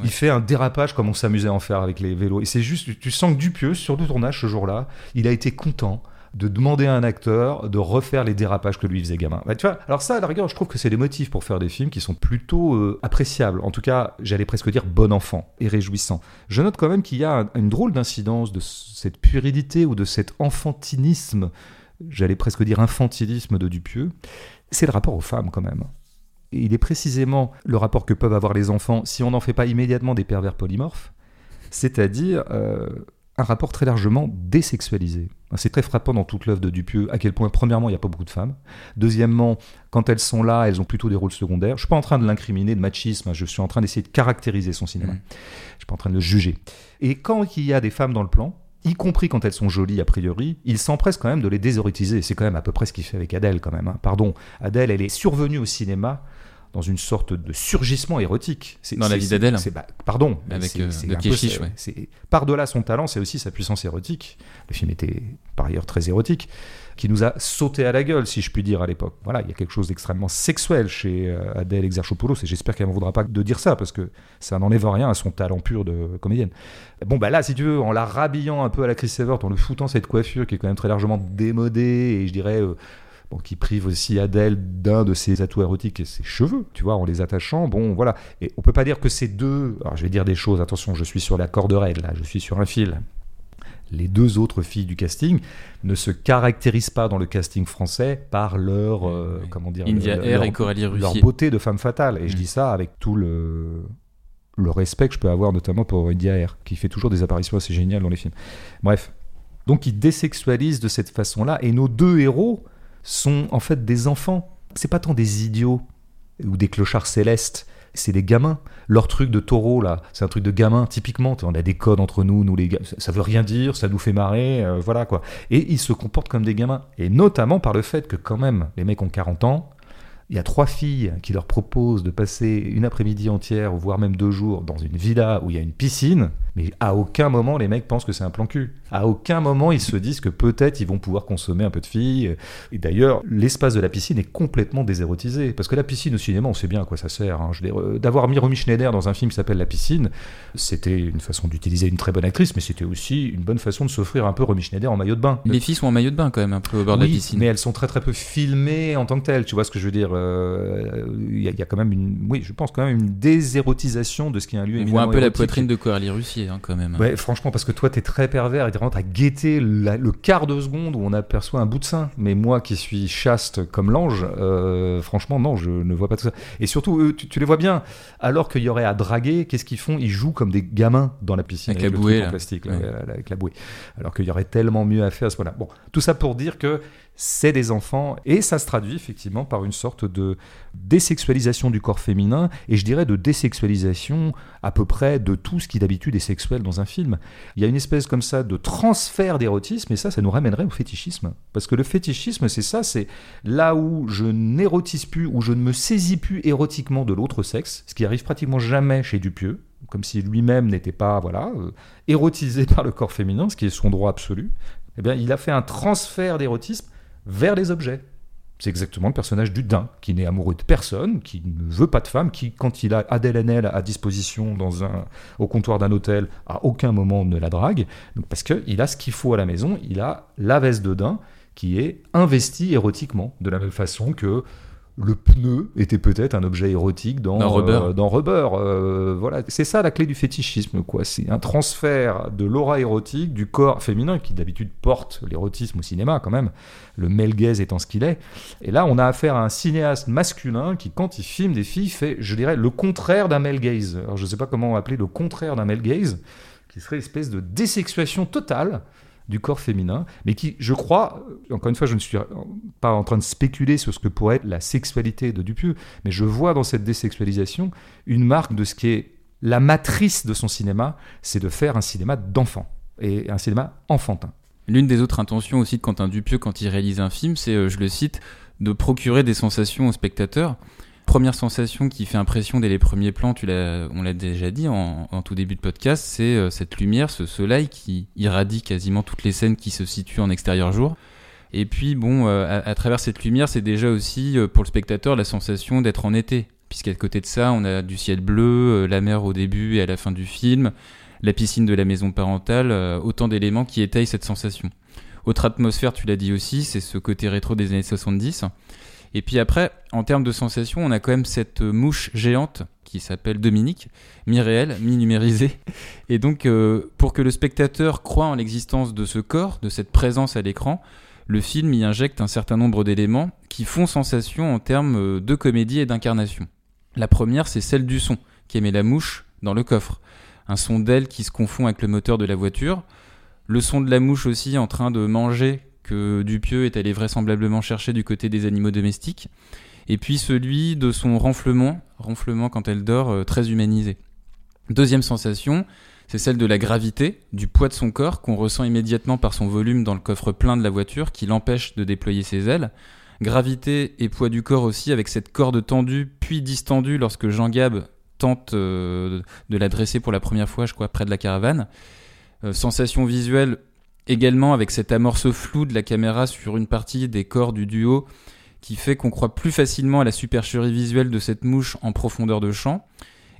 Speaker 2: Il fait un dérapage comme on s'amusait à en faire avec les vélos. Et c'est juste, tu- tu sens que Dupieux, sur le tournage ce jour-là, il a été content de demander à un acteur de refaire les dérapages que lui faisait gamin. Bah, alors ça, à la rigueur, je trouve que c'est des motifs pour faire des films qui sont plutôt euh, appréciables. En tout cas, j'allais presque dire bon enfant et réjouissant. Je note quand même qu'il y a un- une drôle d'incidence de cette puérilité ou de cet enfantinisme, j'allais presque dire infantilisme de Dupieux. C'est le rapport aux femmes quand même. Et il est précisément le rapport que peuvent avoir les enfants si on n'en fait pas immédiatement des pervers polymorphes, c'est-à-dire euh, un rapport très largement désexualisé. C'est très frappant dans toute l'œuvre de Dupieux à quel point, premièrement, il n'y a pas beaucoup de femmes. Deuxièmement, quand elles sont là, elles ont plutôt des rôles secondaires. Je ne suis pas en train de l'incriminer de machisme, hein, je suis en train d'essayer de caractériser son cinéma.
Speaker 1: Mhm.
Speaker 2: Je ne suis pas en train de le juger. Et quand il y a des femmes dans le plan, y compris quand elles sont jolies a priori, il s'empresse quand même de les désérotiser. C'est quand même à peu près ce qu'il fait avec Adèle quand même. hein. Pardon, Adèle, elle est survenue au cinéma dans une sorte de surgissement érotique.
Speaker 1: Dans la vie d'Adèle.
Speaker 2: bah, Pardon.
Speaker 1: Avec,
Speaker 2: c'est-
Speaker 1: euh, ouais.
Speaker 2: Par-delà son talent, c'est aussi sa puissance érotique. Le film était par ailleurs très érotique, qui nous a sauté à la gueule, si je puis dire, à l'époque. Voilà, il y a quelque chose d'extrêmement sexuel chez euh, Adèle Exarchopoulos, et j'espère qu'elle ne voudra pas de dire ça, parce que ça n'enlève rien à son talent pur de comédienne. Bon, bah là, si tu veux, en la rhabillant un peu à la Chris Evert, en le foutant cette coiffure qui est quand même très largement démodée, et je dirais... euh, bon, qui prive aussi Adèle d'un de ses atouts érotiques et ses cheveux, tu vois, en les attachant. Bon, voilà. Et on peut pas dire que ces deux. Alors, je vais dire des choses. Attention, je suis sur la corde raide là. Je suis sur un fil. Les deux autres filles du casting ne se caractérisent pas dans le casting français par leur, euh, comment dire,
Speaker 1: India
Speaker 2: leur-
Speaker 1: Air et Coralie
Speaker 2: leur beauté de femme fatale. Et je
Speaker 1: Mm.
Speaker 2: dis ça avec tout le, le respect que je peux avoir, notamment pour India Air, qui fait toujours des apparitions assez géniales dans les films. Bref. Donc, ils désexualisent de cette façon-là. Et nos deux héros sont en fait des enfants. C'est pas tant des idiots ou des clochards célestes. C'est des gamins. Leur truc de taureau, là, c'est un truc de gamin, typiquement. On a des codes entre nous, nous les gars. Ça- veut rien dire, ça nous fait marrer, euh, voilà quoi. Et ils se comportent comme des gamins. Et notamment par le fait que, quand même, les mecs ont 40 ans. Il y a trois filles qui leur proposent de passer une après-midi entière, voire même deux jours, dans une villa où il y a une piscine. Mais à aucun moment, les mecs pensent que c'est un plan cul. À aucun moment, ils se disent que peut-être ils vont pouvoir consommer un peu de filles. Et d'ailleurs, l'espace de la piscine est complètement désérotisé. Parce que la piscine au cinéma, on sait bien à quoi ça sert. hein. Euh, D'avoir mis Romy Schneider dans un film qui s'appelle La piscine, c'était une façon d'utiliser une très bonne actrice, mais c'était aussi une bonne façon de s'offrir un peu Romy Schneider en maillot de bain.
Speaker 1: Les filles sont en maillot de bain quand même, un peu au bord de la piscine.
Speaker 2: mais elles sont très très peu filmées en tant que telles. Tu vois ce que je veux dire euh, Il y, a- il y a quand même une, oui, je pense quand même une désérotisation de ce qui est un lieu.
Speaker 1: On voit un peu la poitrine de Coralie Russier hein, quand même.
Speaker 2: Ouais, franchement, parce que toi, t'es très pervers et à guetter la- le quart de seconde où on aperçoit un bout de sein. Mais moi, qui suis chaste comme l'ange, euh, franchement, non, je ne vois pas tout ça. Et surtout, eux, tu, tu les vois bien. Alors qu'il y aurait à draguer, qu'est-ce qu'ils font? Ils jouent comme des gamins dans la piscine
Speaker 1: Avec la
Speaker 2: le
Speaker 1: bouée,
Speaker 2: truc en
Speaker 1: là.
Speaker 2: plastique, là,
Speaker 1: Ouais.
Speaker 2: ouais, là, avec la bouée. Alors qu'il y aurait tellement mieux à faire à ce moment-là. Bon, tout ça pour dire que c'est des enfants et ça se traduit effectivement par une sorte de désexualisation du corps féminin et je dirais de désexualisation à peu près de tout ce qui d'habitude est sexuel dans un film. Il y a une espèce comme ça de transfert d'érotisme et ça, ça nous ramènerait au fétichisme. Parce que le fétichisme, c'est ça, c'est là où je n'érotise plus, où je ne me saisis plus érotiquement de l'autre sexe, ce qui arrive pratiquement jamais chez Dupieux, comme si lui-même n'était pas voilà euh, érotisé par le corps féminin, ce qui est son droit absolu. Eh bien, il a fait un transfert d'érotisme vers les objets. C'est exactement le personnage du Dain, qui n'est amoureux de personne, qui ne veut pas de femme, qui, quand il a Adèle Haenel à disposition dans un, au comptoir d'un hôtel, à aucun moment ne la drague, parce qu'il a ce qu'il faut à la maison, il a la veste de Dain qui est investie érotiquement, de la même façon que le pneu était peut-être un objet érotique dans,
Speaker 1: Dans Rubber.
Speaker 2: euh, dans Rubber. Euh, voilà, c'est ça la clé du fétichisme, quoi. C'est un transfert de l'aura érotique du corps féminin qui d'habitude porte l'érotisme au cinéma, quand même. Le male gaze étant ce qu'il est. Et là, on a affaire à un cinéaste masculin qui, quand il filme des filles, fait, je dirais, le contraire d'un male gaze. Alors, je ne sais pas comment appeler le contraire d'un male gaze, qui serait une espèce de désexuation totale du corps féminin, mais qui, je crois, euh, encore une fois, je ne suis pas en train de spéculer sur ce que pourrait être la sexualité de Dupieux, mais je vois dans cette désexualisation une marque de ce qui est la matrice de son cinéma, c'est de faire un cinéma d'enfant, et un cinéma enfantin.
Speaker 1: L'une des autres intentions aussi de Quentin Dupieux quand il réalise un film, c'est, euh, je le cite, de procurer des sensations au spectateur. Première sensation qui fait impression dès les premiers plans, tu on l'a déjà dit en, tout début de podcast, c'est euh, cette lumière, ce soleil qui irradie quasiment toutes les scènes qui se situent en extérieur jour. Et puis bon, euh, à, travers cette lumière, c'est déjà aussi euh, pour le spectateur la sensation d'être en été, puisqu'à côté de ça, on a du ciel bleu, la mer au début et à la fin du film, la piscine de la maison parentale, autant d'éléments qui étayent cette sensation. Autre atmosphère, tu l'as dit aussi, c'est ce côté rétro des années 70. Et puis après, en termes de sensations, on a quand même cette mouche géante qui s'appelle Dominique, mi-réelle, mi-numérisée. Et donc, euh, pour que le spectateur croie en l'existence de ce corps, de cette présence à l'écran, le film y injecte un certain nombre d'éléments qui font sensation en termes euh, de comédie et d'incarnation. La première, c'est celle du son, qui émet la mouche dans le coffre. Un son d'aile qui se confond avec le moteur de la voiture. Le son de la mouche aussi en train de manger que Dupieux est allé vraisemblablement chercher du côté des animaux domestiques. Et puis celui de son renflement, renflement quand elle dort, euh, très humanisé. Deuxième sensation, c'est celle de la gravité, du poids de son corps qu'on ressent immédiatement par son volume dans le coffre plein de la voiture qui l'empêche de déployer ses ailes. Gravité et poids du corps aussi avec cette corde tendue puis distendue lorsque Jean Gab tente euh, de la dresser pour la première fois, je crois, près de la caravane. Euh, sensation visuelle également avec cette amorce floue de la caméra sur une partie des corps du duo qui fait qu'on croit plus facilement à la supercherie visuelle de cette mouche en profondeur de champ.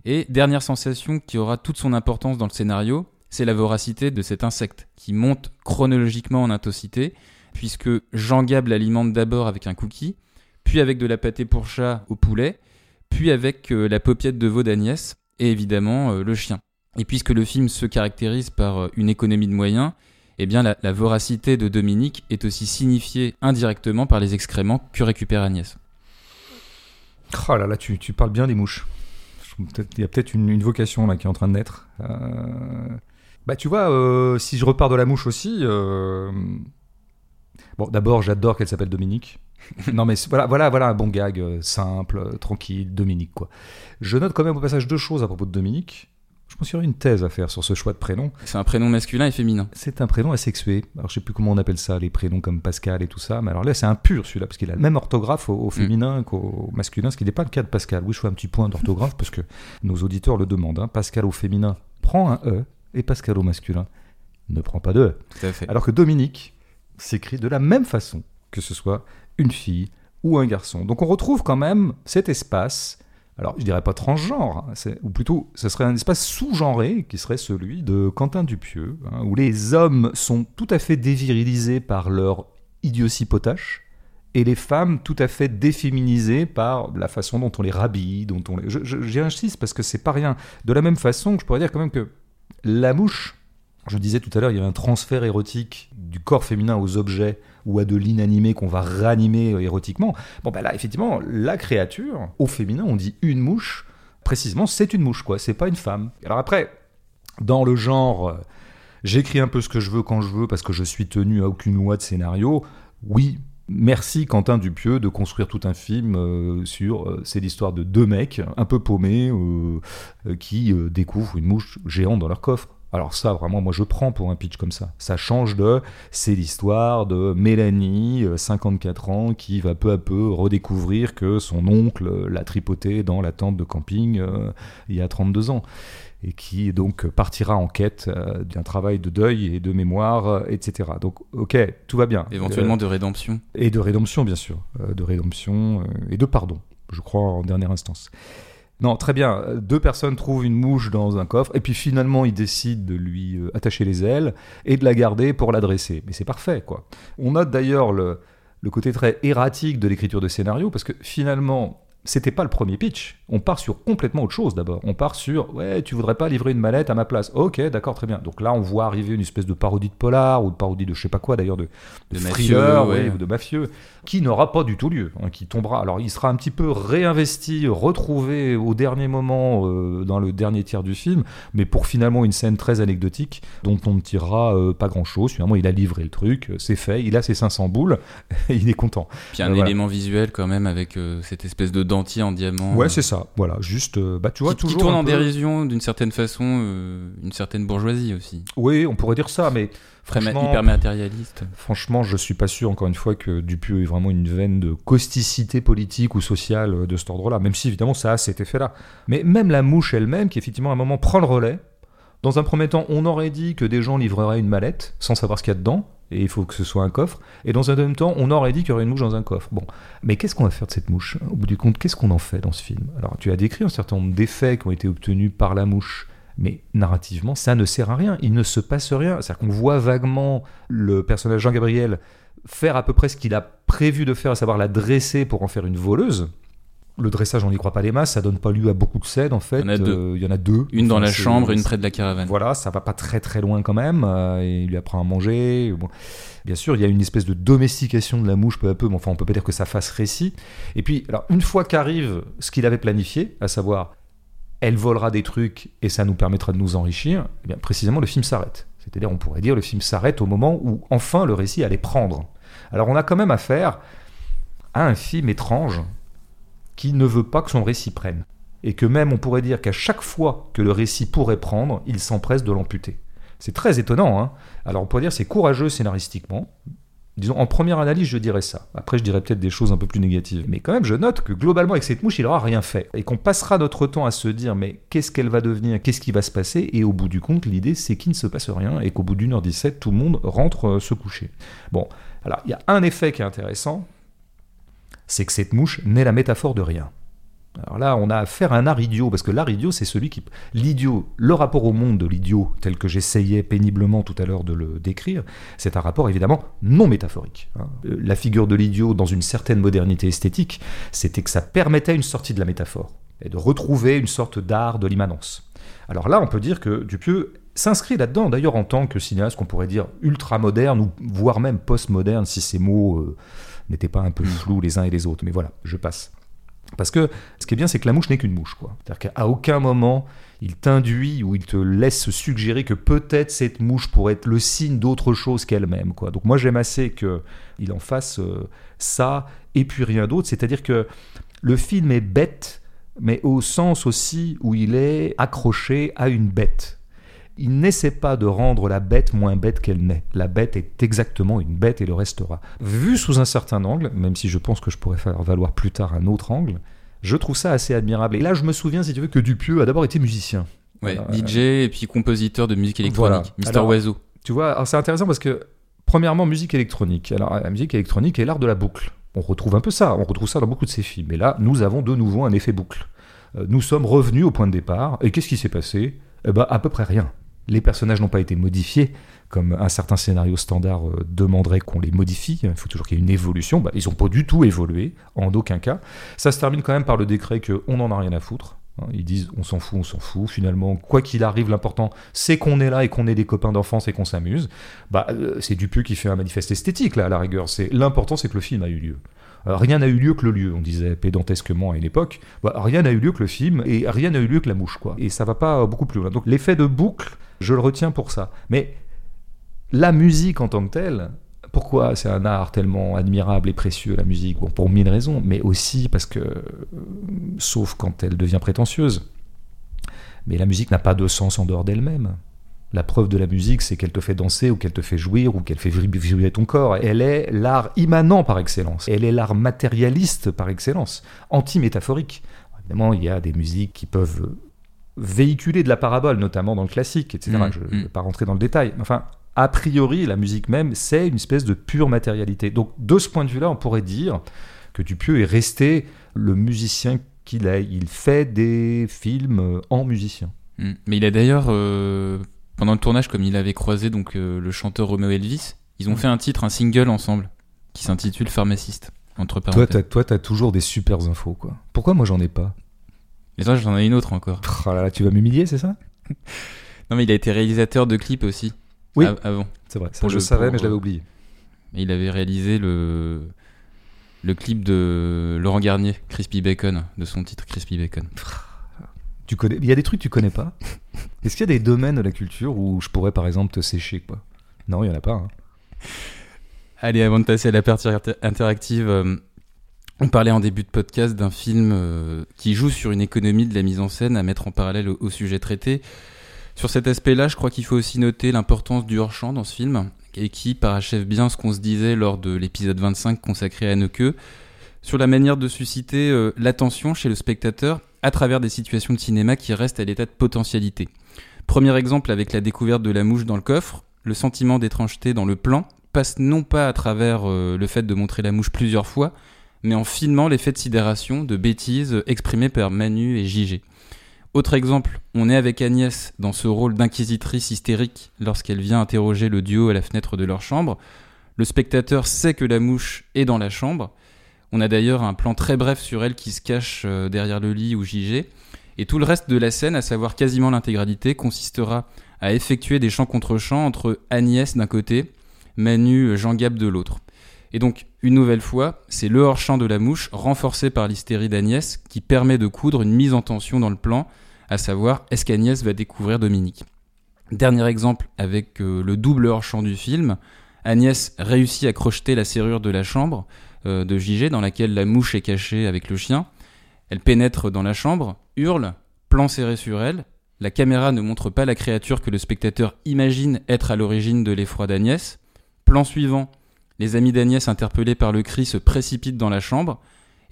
Speaker 1: Et dernière sensation qui aura toute son importance dans le scénario, c'est la voracité de cet insecte qui monte chronologiquement en intensité, puisque Jean Gab l'alimente d'abord avec un cookie, puis avec de la pâtée pour chat au poulet, puis avec euh, la paupiette de veau d'Agnès, et évidemment euh, le chien. Et puisque le film se caractérise par euh, une économie de moyens, eh bien la, voracité de Dominique est aussi signifiée indirectement par les excréments que récupère Agnès.
Speaker 2: Oh là là, tu, parles bien des mouches. Il y a peut-être une, vocation là qui est en train de naître. Euh, Bah tu vois, euh, si je repars de la mouche aussi... euh, Bon, d'abord, j'adore qu'elle s'appelle Dominique. non mais voilà, voilà, voilà un bon gag, simple, tranquille, Dominique quoi. Je note quand même au passage deux choses à propos de Dominique. Je pense qu'il y aurait une thèse à faire sur ce choix de prénom.
Speaker 1: C'est un prénom masculin et féminin.
Speaker 2: C'est un prénom asexué. Alors, je sais plus comment on appelle ça, les prénoms comme Pascal et tout ça. Mais alors là, c'est un pur celui-là, parce qu'il a le même orthographe au, au féminin qu'au masculin, ce qui n'est pas le cas de Pascal. Oui, je fais un petit point d'orthographe parce que nos auditeurs le demandent. hein. Pascal au féminin prend un E et Pascal au masculin ne prend pas de E.
Speaker 1: Tout à fait.
Speaker 2: Alors que Dominique s'écrit de la même façon, que ce soit une fille ou un garçon. Donc on retrouve quand même cet espace, alors je dirais pas transgenre, hein, ou plutôt ce serait un espace sous-genré qui serait celui de Quentin Dupieux, hein, où les hommes sont tout à fait dévirilisés par leur idiotie potache, et les femmes tout à fait déféminisées par la façon dont on les rhabille, dont on les... J'y insiste parce que c'est pas rien. De la même façon je pourrais dire quand même que la mouche, je disais tout à l'heure, il y a un transfert érotique du corps féminin aux objets ou à de l'inanimé qu'on va ranimer euh, érotiquement. Bon, ben là, effectivement, la créature, au féminin, on dit une mouche, précisément, c'est une mouche, quoi, c'est pas une femme. Alors après, dans le genre, euh, j'écris un peu ce que je veux quand je veux parce que je suis tenu à aucune loi de scénario, oui. Merci Quentin Dupieux de construire tout un film euh, sur c'est l'histoire de deux mecs un peu paumés qui découvrent une mouche géante dans leur coffre. Alors ça, vraiment, moi je prends pour un pitch comme ça. Ça change de, c'est l'histoire de Mélanie, euh, 54 ans, qui va peu à peu redécouvrir que son oncle euh, l'a tripoté dans la tente de camping euh, il y a 32 ans. Et qui donc partira en quête euh, d'un travail de deuil et de mémoire, euh, etc. Donc, ok, tout va bien.
Speaker 1: Éventuellement de rédemption.
Speaker 2: Euh, et de rédemption, bien sûr. Euh, de rédemption euh, et de pardon, je crois, en dernière instance. Non, très bien. Deux personnes trouvent une mouche dans un coffre, et puis finalement, ils décident de lui euh, attacher les ailes et de la garder pour la dresser. Mais c'est parfait, quoi. On note d'ailleurs le, le côté très erratique de l'écriture de scénario, parce que finalement, c'était pas le premier pitch. On part sur complètement autre chose d'abord. On part sur ouais, tu voudrais pas livrer une mallette à ma place. Ok, d'accord, très bien. Donc là, on voit arriver une espèce de parodie de polar ou de parodie de je sais pas quoi d'ailleurs de,
Speaker 1: De mafieux, ouais.
Speaker 2: ou de mafieux, qui n'aura pas du tout lieu, hein, qui tombera. Alors, il sera un petit peu réinvesti, retrouvé au dernier moment euh, dans le dernier tiers du film, mais pour finalement une scène très anecdotique dont on ne tirera euh, pas grand-chose. Finalement, il a livré le truc, euh, c'est fait, il a ses 500 boules, et il est content.
Speaker 1: Puis un
Speaker 2: voilà.
Speaker 1: élément visuel quand même avec euh, cette espèce de dentier en diamant.
Speaker 2: Ouais, c'est ça. Voilà, juste, bah tu vois,
Speaker 1: qui, qui
Speaker 2: toujours
Speaker 1: tourne
Speaker 2: un
Speaker 1: en
Speaker 2: peu-
Speaker 1: dérision d'une certaine façon, une certaine bourgeoisie aussi.
Speaker 2: Oui, on pourrait dire ça, mais franchement,
Speaker 1: hyper matérialiste.
Speaker 2: Franchement, je suis pas sûr, encore une fois, que Dupieux ait vraiment une veine de causticité politique ou sociale euh, de cet ordre-là, même si évidemment ça a cet effet-là. Mais même la mouche elle-même, qui effectivement à un moment prend le relais, dans un premier temps, on aurait dit que des gens livreraient une mallette sans savoir ce qu'il y a dedans, et il faut que ce soit un coffre, et dans un deuxième temps, on aurait dit qu'il y aurait une mouche dans un coffre. Bon, mais qu'est-ce qu'on va faire de cette mouche? Au bout du compte, qu'est-ce qu'on en fait dans ce film? Alors, tu as décrit un certain nombre d'effets qui ont été obtenus par la mouche. Mais narrativement, ça ne sert à rien. Il ne se passe rien. C'est-à-dire qu'on voit vaguement le personnage Jean-Gabriel faire à peu près ce qu'il a prévu de faire, à savoir la dresser pour en faire une voleuse. Le dressage, on n'y croit pas les masses, ça donne pas lieu à beaucoup de scènes en fait.
Speaker 1: Il y en a deux.
Speaker 2: Euh, il y en a deux.
Speaker 1: Une dans la chambre et une près de la caravane.
Speaker 2: Voilà, ça va pas très très loin quand même. euh, et il lui apprend à manger. Bon. Bien sûr, il y a une espèce de domestication de la mouche peu à peu, mais enfin, on peut pas dire que ça fasse récit. Et puis, alors, une fois qu'arrive ce qu'il avait planifié, à savoir, elle volera des trucs et ça nous permettra de nous enrichir, eh bien, précisément, le film s'arrête. C'est-à-dire, on pourrait dire, le film s'arrête au moment où, enfin, le récit allait prendre. Alors, on a quand même affaire à un film étrange qui ne veut pas que son récit prenne. Et que même, on pourrait dire qu'à chaque fois que le récit pourrait prendre, il s'empresse de l'amputer. C'est très étonnant. Hein Alors on pourrait dire c'est courageux scénaristiquement. Disons, en première analyse, je dirais ça. Après, je dirais peut-être des choses un peu plus négatives. Mais quand même, je note que globalement, avec cette mouche, il n'aura rien fait. Et qu'on passera notre temps à se dire, mais qu'est-ce qu'elle va devenir? Qu'est-ce qui va se passer? Et au bout du compte, l'idée, c'est qu'il ne se passe rien et qu'au bout d'une heure 17, tout le monde rentre euh, se coucher. Bon, alors, il y a un effet qui est intéressant, c'est que cette mouche n'est la métaphore de rien. Alors là, on a affaire à un art idiot, parce que l'art idiot, c'est celui qui... L'idiot, le rapport au monde de l'idiot, tel que j'essayais péniblement tout à l'heure de le décrire, c'est un rapport évidemment non métaphorique. hein. Euh, La figure de l'idiot, dans une certaine modernité esthétique, c'était que ça permettait une sortie de la métaphore, et de retrouver une sorte d'art de l'immanence. Alors là, on peut dire que Dupieux s'inscrit là-dedans, d'ailleurs en tant que cinéaste qu'on pourrait dire ultra-moderne, ou voire même post-moderne, si ces mots euh, n'étaient pas un peu flous les uns et les autres. Mais voilà, je passe. Parce que ce qui est bien, c'est que la mouche n'est qu'une mouche. quoi. C'est-à-dire qu'à aucun moment, il t'induit ou il te laisse suggérer que peut-être cette mouche pourrait être le signe d'autre chose qu'elle-même. quoi. Donc moi, j'aime assez qu'il en fasse euh, ça et puis rien d'autre. C'est-à-dire que le film est bête, mais au sens aussi où il est accroché à une bête. Il n'essaie pas de rendre la bête moins bête qu'elle n'est. La bête est exactement une bête et le restera. Vu sous un certain angle, même si je pense que je pourrais faire valoir plus tard un autre angle, je trouve ça assez admirable. Et là, je me souviens, si tu veux, que Dupieux a d'abord été musicien.
Speaker 1: Ouais,
Speaker 2: Alors,
Speaker 1: DJ et puis compositeur de musique électronique,
Speaker 2: Voilà.
Speaker 1: Mister
Speaker 2: Alors-
Speaker 1: Oiseau.
Speaker 2: Tu vois, c'est intéressant parce que, premièrement, musique électronique. Alors, la musique électronique est l'art de la boucle. On retrouve un peu ça, on retrouve ça dans beaucoup de ses films. Et là, nous avons de nouveau un effet boucle. Euh, Nous sommes revenus au point de départ. Et qu'est-ce qui s'est passé? Eh ben, à peu près rien. Les personnages n'ont pas été modifiés, comme un certain scénario standard euh, demanderait qu'on les modifie. Il faut toujours qu'il y ait une évolution. Bah, ils n'ont pas du tout évolué, en aucun cas. Ça se termine quand même par le décret qu'on n'en a rien à foutre. Hein, Ils disent on s'en fout, on s'en fout. Finalement, quoi qu'il arrive, l'important c'est qu'on est là et qu'on est des copains d'enfance et qu'on s'amuse. Bah, euh, c'est Dupieux qui fait un manifeste esthétique là, à la rigueur. C'est l'important, c'est que le film a eu lieu. Euh, rien n'a eu lieu que le lieu, on disait pédantesquement à une époque. Bah, rien n'a eu lieu que le film et rien n'a eu lieu que la mouche, quoi. Et ça va pas euh, beaucoup plus loin. Donc l'effet de boucle, je le retiens pour ça. Mais la musique en tant que telle, pourquoi c'est un art tellement admirable et précieux, la musique? Pour mille raisons, mais aussi parce que, euh, sauf quand elle devient prétentieuse, mais la musique n'a pas de sens en dehors d'elle-même. La preuve de la musique, c'est qu'elle te fait danser ou qu'elle te fait jouir ou qu'elle fait vibrer ton corps. Elle est l'art immanent par excellence. Elle est l'art matérialiste par excellence, anti-métaphorique. Évidemment, il y a des musiques qui peuvent véhiculer de la parabole, notamment dans le classique, etc.
Speaker 1: Mm,
Speaker 2: Je ne
Speaker 1: mm.
Speaker 2: vais pas rentrer dans le détail. Enfin, a priori, la musique même, c'est une espèce de pure matérialité. Donc, de ce point de vue-là, on pourrait dire que Dupieux est resté le musicien qu'il est. Il fait des films euh, en musicien.
Speaker 1: Mm. Mais il a d'ailleurs, euh, pendant le tournage, comme il avait croisé donc euh, le chanteur Romeo Elvis, ils ont
Speaker 2: Mm.
Speaker 1: fait un titre, un single ensemble, qui s'intitule Pharmaciste. Entre
Speaker 2: Toi,
Speaker 1: parenthèses.
Speaker 2: t'as, toi, t'as toujours des super infos, quoi. Pourquoi moi, j'en ai pas?
Speaker 1: Et ça, j'en ai une autre encore.
Speaker 2: Oh là là, tu vas m'humilier, c'est ça?
Speaker 1: Non, mais il a été réalisateur de clips aussi.
Speaker 2: Oui.
Speaker 1: av- avant.
Speaker 2: C'est vrai, ça je
Speaker 1: le-
Speaker 2: savais,
Speaker 1: pour,
Speaker 2: mais je l'avais
Speaker 1: euh,
Speaker 2: oublié.
Speaker 1: Il avait réalisé le le clip de Laurent Garnier, Crispy Bacon, de son titre Crispy Bacon.
Speaker 2: Tu connais... Il y a des trucs que tu connais pas Est-ce qu'il y a des domaines de la culture où je pourrais, par exemple, te sécher, quoi? Non, il y en a pas. hein.
Speaker 1: Allez, avant de passer à la partie inter- interactive, euh, on parlait en début de podcast d'un film euh, qui joue sur une économie de la mise en scène à mettre en parallèle au, au sujet traité. Sur cet aspect-là, je crois qu'il faut aussi noter l'importance du hors-champ dans ce film, et qui parachève bien ce qu'on se disait lors de l'épisode 25 consacré à Anneke, sur la manière de susciter euh, l'attention chez le spectateur à travers des situations de cinéma qui restent à l'état de potentialité. Premier exemple avec la découverte de la mouche dans le coffre, le sentiment d'étrangeté dans le plan passe non pas à travers euh, le fait de montrer la mouche plusieurs fois, mais en filmant l'effet de sidération, de bêtises euh, exprimé par Manu et JG. Autre exemple, on est avec Agnès dans ce rôle d'inquisitrice hystérique lorsqu'elle vient interroger le duo à la fenêtre de leur chambre. Le spectateur sait que la mouche est dans la chambre. On a d'ailleurs un plan très bref sur elle qui se cache euh, derrière le lit ou JG. Et tout le reste de la scène, à savoir quasiment l'intégralité, consistera à effectuer des chants contre chants entre Agnès d'un côté, Manu, Jean Gab de l'autre. Et donc, une nouvelle fois, c'est le hors-champ de la mouche, renforcé par l'hystérie d'Agnès, qui permet de coudre une mise en tension dans le plan, à savoir est-ce qu'Agnès va découvrir Dominique? Dernier exemple avec euh, le double hors-champ du film, Agnès réussit à crocheter la serrure de la chambre euh, de JG dans laquelle la mouche est cachée avec le chien. Elle pénètre dans la chambre, hurle, plan serré sur elle. La caméra ne montre pas la créature que le spectateur imagine être à l'origine de l'effroi d'Agnès. Plan suivant, les amis d'Agnès interpellés par le cri se précipitent dans la chambre.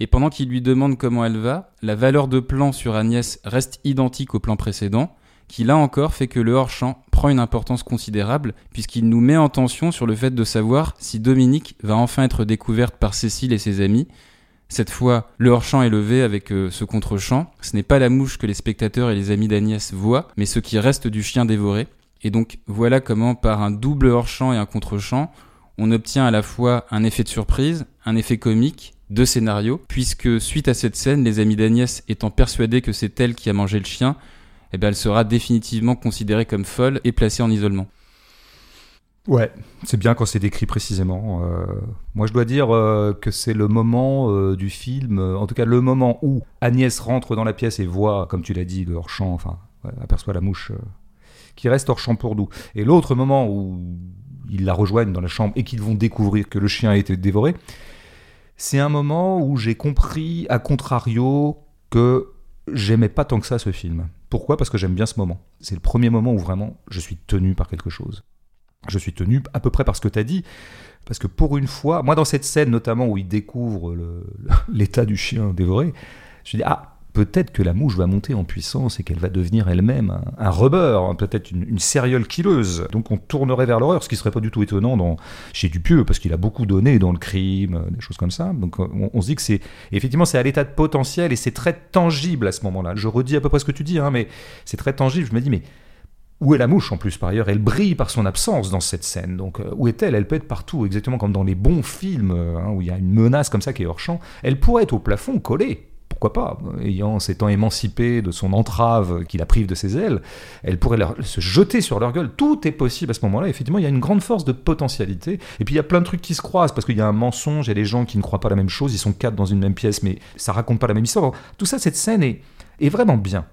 Speaker 1: Et pendant qu'ils lui demandent comment elle va, la valeur de plan sur Agnès reste identique au plan précédent, qui là encore fait que le hors-champ prend une importance considérable, puisqu'il nous met en tension sur le fait de savoir si Dominique va enfin être découverte par Cécile et ses amis, Cette fois, le hors-champ est levé avec euh, ce contre-champ. Ce n'est pas la mouche que les spectateurs et les amis d'Agnès voient, mais ce qui reste du chien dévoré. Et donc voilà comment par un double hors-champ et un contre-champ, on obtient à la fois un effet de surprise, un effet comique, deux scénarios, puisque suite à cette scène, les amis d'Agnès étant persuadés que c'est elle qui a mangé le chien, eh ben elle sera définitivement considérée comme folle et placée en isolement.
Speaker 2: Ouais, c'est bien quand c'est décrit précisément. Euh, moi, je dois dire euh, que c'est le moment euh, du film, en tout cas le moment où Agnès rentre dans la pièce et voit, comme tu l'as dit, le hors-champ, enfin, aperçoit la mouche qui reste hors champ pour nous. Et l'autre moment où ils la rejoignent dans la chambre et qu'ils vont découvrir que le chien a été dévoré, c'est un moment où j'ai compris, à contrario, que j'aimais pas tant que ça ce film. Pourquoi? Parce que j'aime bien ce moment. C'est le premier moment où vraiment je suis tenu par quelque chose je suis tenu à peu près par ce que tu as dit. Parce que pour une fois, moi dans cette scène notamment où il découvre l'état du chien dévoré, je dis ah peut-être que la mouche va monter en puissance et qu'elle va devenir elle-même un, rubber, hein, peut-être une, une sérieuse killeuse. Donc on tournerait vers l'horreur, ce qui serait pas du tout étonnant dans, chez Dupieux, parce qu'il a beaucoup donné dans le crime, euh, des choses comme ça. Donc on, on se dit que c'est effectivement c'est à l'état de potentiel et c'est très tangible à ce moment-là. Je redis à peu près ce que tu dis, hein, mais c'est très tangible. Je me dis mais où est la mouche en plus par ailleurs? Elle brille par son absence dans cette scène. Donc euh, où est-elle? Elle peut être partout, exactement comme dans les bons films euh, hein, où il y a une menace comme ça qui est hors champ. Elle pourrait être au plafond, collée. Pourquoi pas Ayant s'étant émancipée de son entrave qui la prive de ses ailes, elle pourrait se jeter sur leur gueule. Tout est possible à ce moment-là. Effectivement, il y a une grande force de potentialité. Et puis il y a plein de trucs qui se croisent parce qu'il y a un mensonge. Il y a des gens qui ne croient pas la même chose. Ils sont quatre dans une même pièce, mais ça raconte pas la même histoire. Tout ça, cette scène est, est vraiment bien.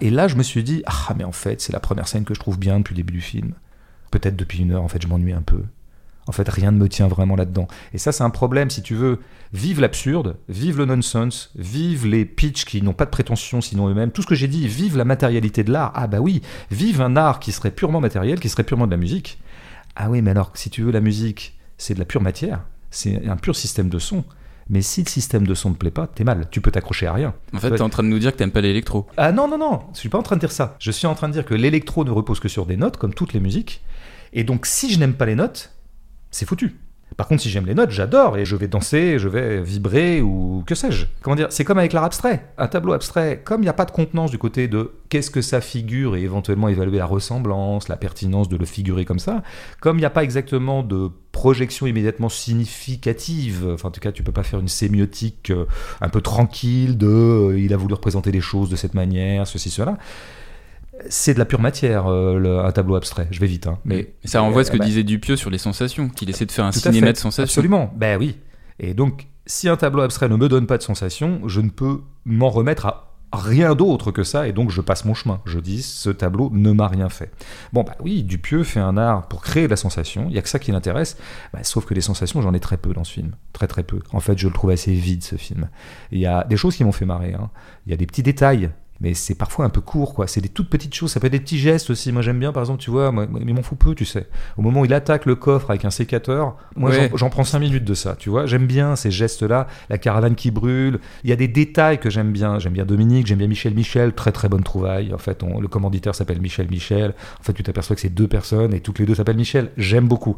Speaker 2: Et là, je me suis dit, ah, mais en fait, c'est la première scène que je trouve bien depuis le début du film. Peut-être depuis une heure, en fait, je m'ennuie un peu. En fait, rien ne me tient vraiment là-dedans. Et ça, c'est un problème, si tu veux. Vive l'absurde, vive le nonsense, vive les pitchs qui n'ont pas de prétention sinon eux-mêmes. Tout ce que j'ai dit, vive la matérialité de l'art. Ah bah oui, vive un art qui serait purement matériel, qui serait purement de la musique. Ah oui, mais alors, si tu veux, la musique, c'est de la pure matière. C'est un pur système de son. Mais si le système de son ne te plaît pas, t'es mal. Tu peux t'accrocher à rien.
Speaker 1: En fait, t'es en train de nous dire que t'aimes pas l'électro.
Speaker 2: Ah non, non, non. Je suis pas en train de dire ça. Je suis en train de dire que l'électro ne repose que sur des notes, comme toutes les musiques. Et donc, si je n'aime pas les notes, c'est foutu. Par contre, si j'aime les notes, j'adore et je vais danser, je vais vibrer ou que sais-je. Comment dire C'est comme avec l'art abstrait. Un tableau abstrait, comme il n'y a pas de contenance du côté de qu'est-ce que ça figure et éventuellement évaluer la ressemblance, la pertinence de le figurer comme ça, comme il n'y a pas exactement de projection immédiatement significative, enfin en tout cas tu peux pas faire une sémiotique euh, un peu tranquille de euh, il a voulu représenter les choses de cette manière, ceci, cela c'est de la pure matière, euh, un tableau abstrait. Je vais vite. Hein.
Speaker 1: Mais ça renvoie à ce que bah disait Dupieux sur les sensations, qu'il essaie de faire un cinéma de sensations.
Speaker 2: Absolument. Ben oui. Et donc, si un tableau abstrait ne me donne pas de sensations, je ne peux m'en remettre à rien d'autre que ça, et donc je passe mon chemin. Je dis, ce tableau ne m'a rien fait. Bon, bah oui, Dupieux fait un art pour créer de la sensation, il n'y a que ça qui l'intéresse, bah, sauf que les sensations, j'en ai très peu dans ce film. Très très peu. En fait, je le trouve assez vide, ce film. Il y a des choses qui m'ont fait marrer. Hein. Il y a des petits détails mais c'est parfois un peu court, quoi. C'est des toutes petites choses, ça peut être des petits gestes aussi. Moi, j'aime bien, par exemple, tu vois, moi, mais m'en fous peu, tu sais. Au moment où il attaque le coffre avec un sécateur, moi, j'en prends 5 minutes de ça, tu vois. J'aime bien ces gestes-là, la caravane qui brûle. Il y a des détails que j'aime bien. J'aime bien Dominique, j'aime bien Michel Michel, très très bonne trouvaille. En fait, le commanditaire s'appelle Michel Michel. En fait, tu t'aperçois que c'est deux personnes et toutes les deux s'appellent Michel. J'aime beaucoup.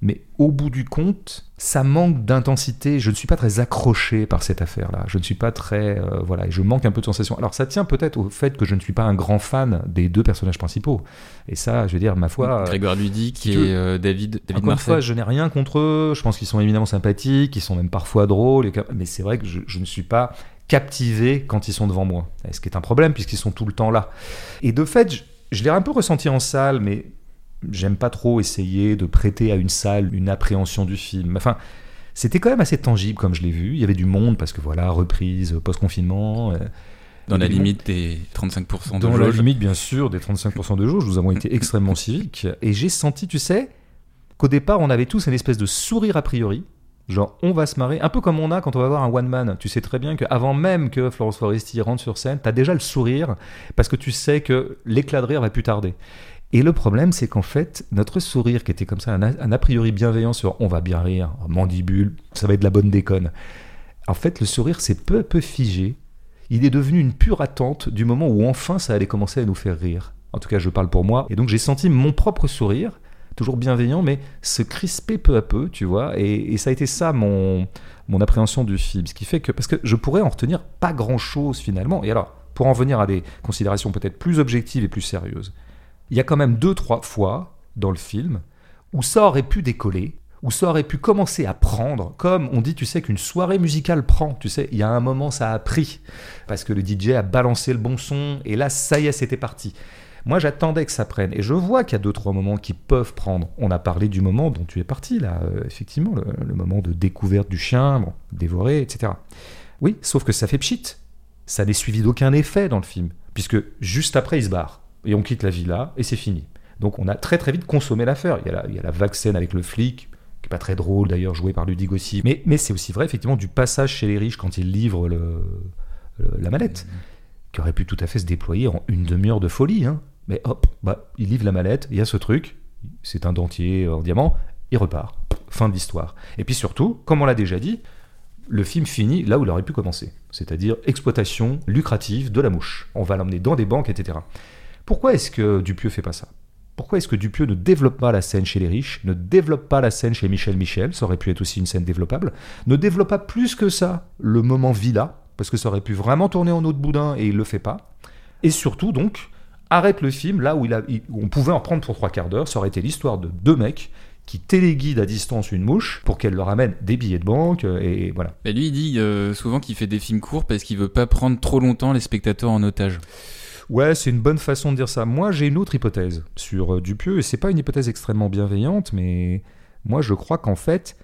Speaker 2: Mais au bout du compte, ça manque d'intensité. Je ne suis pas très accroché par cette affaire-là. Je ne suis pas très. Euh, voilà, et je manque un peu de sensation. Alors ça tient peut-être au fait que je ne suis pas un grand fan des deux personnages principaux. Et ça, je veux dire, ma foi.
Speaker 1: Grégoire Ludy qui est euh, David, David Encore une
Speaker 2: fois, je n'ai rien contre eux. Je pense qu'ils sont évidemment sympathiques, ils sont même parfois drôles. Mais c'est vrai que je, je ne suis pas captivé quand ils sont devant moi. Ce qui est un problème puisqu'ils sont tout le temps là. Et de fait, je, je l'ai un peu ressenti en salle, mais j'aime pas trop essayer de prêter à une salle une appréhension du film. Enfin, c'était quand même assez tangible comme je l'ai vu. Il y avait du monde parce que voilà, reprise, post-confinement. Euh,
Speaker 1: dans la limite des 35% de
Speaker 2: Dans la limite, bien sûr, des 35% de jauge. Nous avons été extrêmement civiques. Et j'ai senti, tu sais, qu'au départ, on avait tous une espèce de sourire a priori. Genre, on va se marrer, un peu comme on a quand on va voir un one man. Tu sais très bien qu'avant même que Florence Foresti rentre sur scène, t'as déjà le sourire parce que tu sais que l'éclat de rire va plus tarder. Et le problème, c'est qu'en fait, notre sourire, qui était comme ça, un a, priori bienveillant sur on va bien rire, mandibule, ça va être de la bonne déconne. En fait, le sourire s'est peu à peu figé. Il est devenu une pure attente du moment où enfin ça allait commencer à nous faire rire. En tout cas, je parle pour moi. Et donc, j'ai senti mon propre sourire toujours bienveillant, mais se crisper peu à peu, tu vois. Et, et ça a été ça mon, mon appréhension du film. Ce qui fait que, parce que je pourrais en retenir pas grand-chose finalement. Et alors, pour en venir à des considérations peut-être plus objectives et plus sérieuses, il y a quand même deux, trois fois dans le film où ça aurait pu décoller, où ça aurait pu commencer à prendre, comme on dit, tu sais, qu'une soirée musicale prend. Tu sais, il y a un moment, ça a pris, parce que le DJ a balancé le bon son, et là, ça y est, c'était parti. Moi, j'attendais que ça prenne, et je vois qu'il y a deux, trois moments qui peuvent prendre. On a parlé du moment dont tu es parti, là, euh, effectivement, le, moment de découverte du chien, dévoré, etc. Oui, sauf que ça fait pchit. Ça n'est suivi d'aucun effet dans le film, puisque juste après, il se barre, et on quitte la villa, et c'est fini. Donc on a très très vite consommé l'affaire. Il y a la, il y a la vague scène avec le flic, qui est pas très drôle d'ailleurs, joué par Ludig aussi. Mais, mais c'est aussi vrai effectivement du passage chez les riches quand ils livrent le, le- la mallette, qui aurait pu tout à fait se déployer en une demi-heure de folie. hein. Mais hop, bah, il livre la mallette, il y a ce truc, c'est un dentier en diamant, il repart. Fin de l'histoire. Et puis surtout, comme on l'a déjà dit, le film finit là où il aurait pu commencer, c'est-à-dire exploitation lucrative de la mouche. On va l'emmener dans des banques, etc. Pourquoi est-ce que Dupieux fait pas ça? Pourquoi est-ce que Dupieux ne développe pas la scène chez les riches, ne développe pas la scène chez Michel Michel, ça aurait pu être aussi une scène développable, ne développe pas plus que ça le moment villa, parce que ça aurait pu vraiment tourner en autre boudin et il le fait pas, et surtout donc arrête le film là où, il a, où on pouvait en prendre pour trois quarts d'heure, ça aurait été l'histoire de deux mecs qui téléguident à distance une mouche pour qu'elle leur amène des billets de banque, euh, et voilà.
Speaker 1: Bah, lui, il dit euh, souvent qu'il fait des films courts parce qu'il veut pas prendre trop longtemps les spectateurs en otage.
Speaker 2: Ouais, c'est une bonne façon de dire ça. Moi, j'ai une autre hypothèse sur euh, Dupieux, et c'est pas une hypothèse extrêmement bienveillante, mais moi, je crois qu'en fait,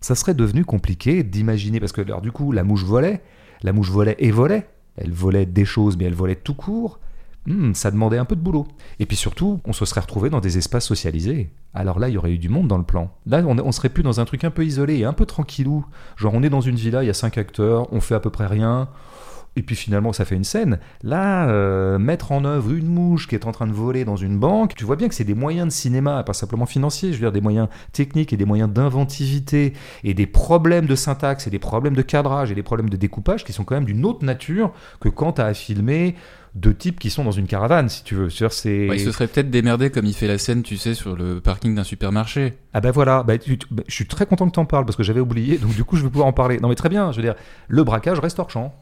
Speaker 2: ça serait devenu compliqué d'imaginer, parce que alors, du coup, la mouche volait, la mouche volait et volait, elle volait des choses, mais elle volait tout court. Hmm, ça demandait un peu de boulot. Et puis surtout, on se serait retrouvé dans des espaces socialisés. Alors là, il y aurait eu du monde dans le plan. Là, on, serait plus dans un truc un peu isolé et un peu tranquillou. Genre, on est dans une villa, il y a cinq acteurs, on fait à peu près rien. Et puis finalement, ça fait une scène. Là, euh, mettre en œuvre une mouche qui est en train de voler dans une banque, tu vois bien que c'est des moyens de cinéma, pas simplement financiers, je veux dire des moyens techniques et des moyens d'inventivité et des problèmes de syntaxe et des problèmes de cadrage et des problèmes de découpage qui sont quand même d'une autre nature que quand tu as à filmer deux types qui sont dans une caravane, si tu veux. C'est-à-dire, c'est...
Speaker 1: Ouais, il se serait peut-être démerdé comme il fait la scène, tu sais, sur le parking d'un supermarché.
Speaker 2: Ah ben voilà, bah, tu- bah, je suis très content que tu en parles parce que j'avais oublié, donc du coup je vais pouvoir en parler. Non mais très bien, je veux dire, le braquage reste hors champ.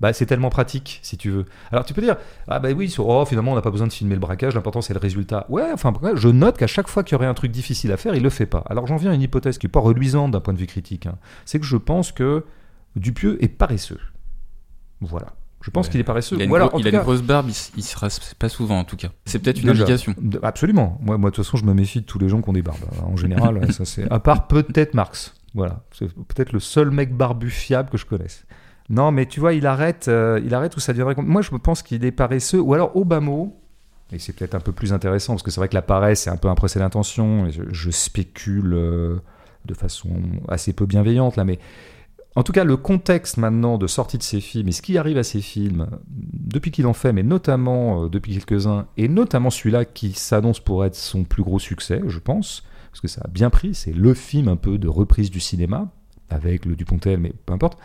Speaker 2: Bah, c'est tellement pratique, si tu veux. Alors tu peux dire, ah bah oui, sur, oh, finalement on n'a pas besoin de filmer le braquage, l'important c'est le résultat. Ouais, enfin je note qu'à chaque fois qu'il y aurait un truc difficile à faire, il le fait pas. Alors j'en viens à une hypothèse qui est pas reluisante d'un point de vue critique. hein. C'est que je pense que Dupieux est paresseux. Voilà. Je pense
Speaker 1: Ouais.
Speaker 2: qu'il est paresseux.
Speaker 1: Il a, une,
Speaker 2: en
Speaker 1: il a une grosse barbe, il, se rase pas souvent en tout cas. C'est peut-être une
Speaker 2: Déjà.
Speaker 1: indication.
Speaker 2: Absolument. Moi, moi, de toute façon, je me méfie de tous les gens qui ont des barbes. En général, ça c'est. À part peut-être Marx. Voilà. C'est peut-être le seul mec barbu fiable que je connaisse. Non, mais tu vois, il arrête, euh, il arrête où ça deviendrait. Moi, je pense qu'il est paresseux. Ou alors, mot, et c'est peut-être un peu plus intéressant, parce que c'est vrai que la paresse, c'est un peu un procès d'intention. Je, je spécule euh, de façon assez peu bienveillante, là, mais. En tout cas, le contexte maintenant de sortie de ces films et ce qui arrive à ces films, depuis qu'il en fait, mais notamment euh, depuis quelques-uns, et notamment celui-là qui s'annonce pour être son plus gros succès, je pense, parce que ça a bien pris, c'est le film un peu de reprise du cinéma, avec le Dupontel, mais peu importe.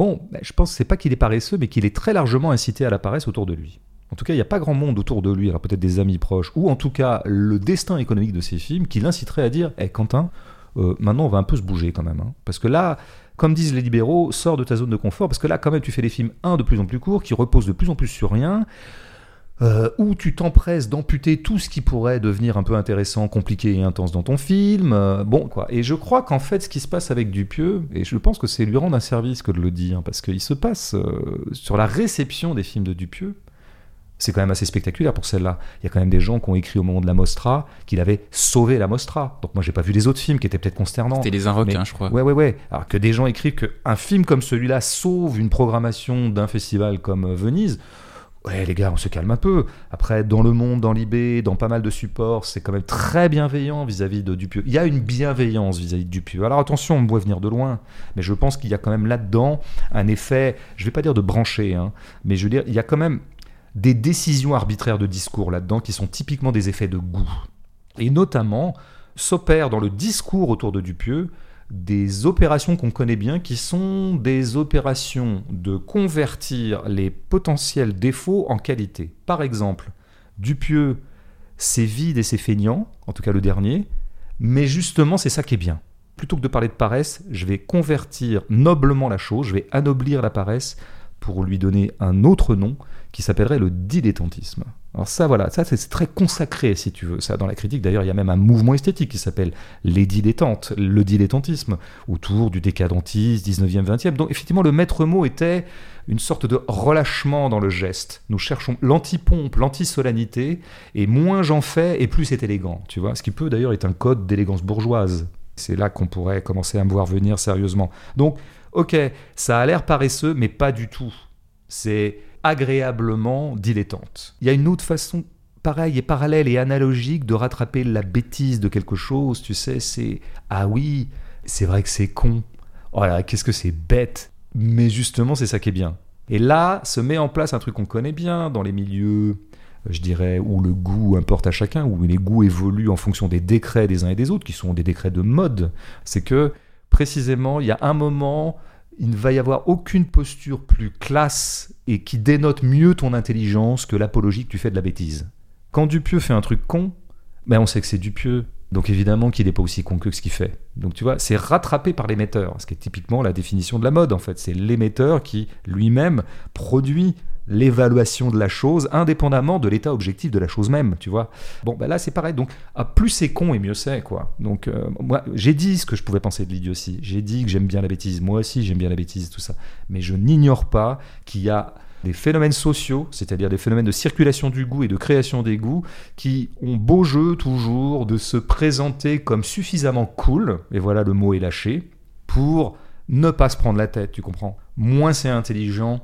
Speaker 2: Bon, ben, je pense que c'est pas qu'il est paresseux, mais qu'il est très largement incité à la paresse autour de lui. En tout cas, il n'y a pas grand monde autour de lui, alors peut-être des amis proches, ou en tout cas le destin économique de ces films qui l'inciterait à dire Eh Quentin, euh, maintenant on va un peu se bouger quand même. hein. Parce que là, comme disent les libéraux, sors de ta zone de confort, parce que là, quand même, tu fais des films, un, de plus en plus courts, qui reposent de plus en plus sur rien, euh, où tu t'empresses d'amputer tout ce qui pourrait devenir un peu intéressant, compliqué et intense dans ton film. euh, bon, quoi. Et je crois qu'en fait, ce qui se passe avec Dupieux, et je pense que c'est lui rendre un service que de le dire, parce qu'il se passe euh, sur la réception des films de Dupieux, c'est quand même assez spectaculaire pour celle-là. Il y a quand même des gens qui ont écrit au moment de la Mostra qu'il avait sauvé la Mostra. Donc moi, j'ai pas vu les autres films qui étaient peut-être consternants.
Speaker 1: C'était les
Speaker 2: Mais-
Speaker 1: hein, je crois.
Speaker 2: Ouais, ouais, ouais. Alors que des gens écrivent qu'un film comme celui-là sauve une programmation d'un festival comme Venise. Ouais, les gars, on se calme un peu. Après, dans Le Monde, dans l'IB, dans pas mal de supports, c'est quand même très bienveillant vis-à-vis de Dupieux. Il y a une bienveillance vis-à-vis de Dupieux. Alors attention, on me venir de loin, mais je pense qu'il y a quand même là-dedans un effet, je vais pas dire de brancher, hein, mais je veux dire, il y a quand même des décisions arbitraires de discours là-dedans qui sont typiquement des effets de goût. Et notamment, s'opèrent dans le discours autour de Dupieux des opérations qu'on connaît bien qui sont des opérations de convertir les potentiels défauts en qualité. Par exemple, Dupieux c'est vide et c'est feignant, en tout cas le dernier, mais justement c'est ça qui est bien. Plutôt que de parler de paresse, je vais convertir noblement la chose, je vais anoblir la paresse pour lui donner un autre nom qui s'appellerait le dilettantisme. Alors ça, voilà, ça c'est très consacré si tu veux. Ça, dans la critique, d'ailleurs, il y a même un mouvement esthétique qui s'appelle les dilettantes, le dilettantisme, autour du décadentisme, 19e, 20e. Donc effectivement, le maître mot était une sorte de relâchement dans le geste. Nous cherchons l'antipompe, l'antisolennité, et moins j'en fais, et plus c'est élégant, tu vois. Ce qui peut d'ailleurs être un code d'élégance bourgeoise. C'est là qu'on pourrait commencer à me voir venir sérieusement. Donc, ok, ça a l'air paresseux, mais pas du tout. C'est agréablement dilettante. Il y a une autre façon pareille et parallèle et analogique de rattraper la bêtise de quelque chose, tu sais, c'est ah oui, c'est vrai que c'est con. Oh qu'est-ce que c'est bête. Mais justement, c'est ça qui est bien. Et là, se met en place un truc qu'on connaît bien dans les milieux, je dirais, où le goût importe à chacun, où les goûts évoluent en fonction des décrets des uns et des autres, qui sont des décrets de mode. C'est que, précisément, il y a un moment il ne va y avoir aucune posture plus classe et qui dénote mieux ton intelligence que l'apologie que tu fais de la bêtise. Quand Dupieux fait un truc con, ben on sait que c'est Dupieux. Donc évidemment qu'il n'est pas aussi con que ce qu'il fait. Donc tu vois, c'est rattrapé par l'émetteur, ce qui est typiquement la définition de la mode en fait. C'est l'émetteur qui lui-même produit l'évaluation de la chose indépendamment de l'état objectif de la chose même, tu vois. Bon, ben là c'est pareil. Donc, ah, plus c'est con et mieux c'est, quoi. Donc, euh, moi, j'ai dit ce que je pouvais penser de l'idiotie. J'ai dit que j'aime bien la bêtise. Moi aussi, j'aime bien la bêtise, tout ça. Mais je n'ignore pas qu'il y a des phénomènes sociaux, c'est-à-dire des phénomènes de circulation du goût et de création des goûts, qui ont beau jeu toujours de se présenter comme suffisamment cool, et voilà le mot est lâché, pour ne pas se prendre la tête, tu comprends Moins c'est intelligent,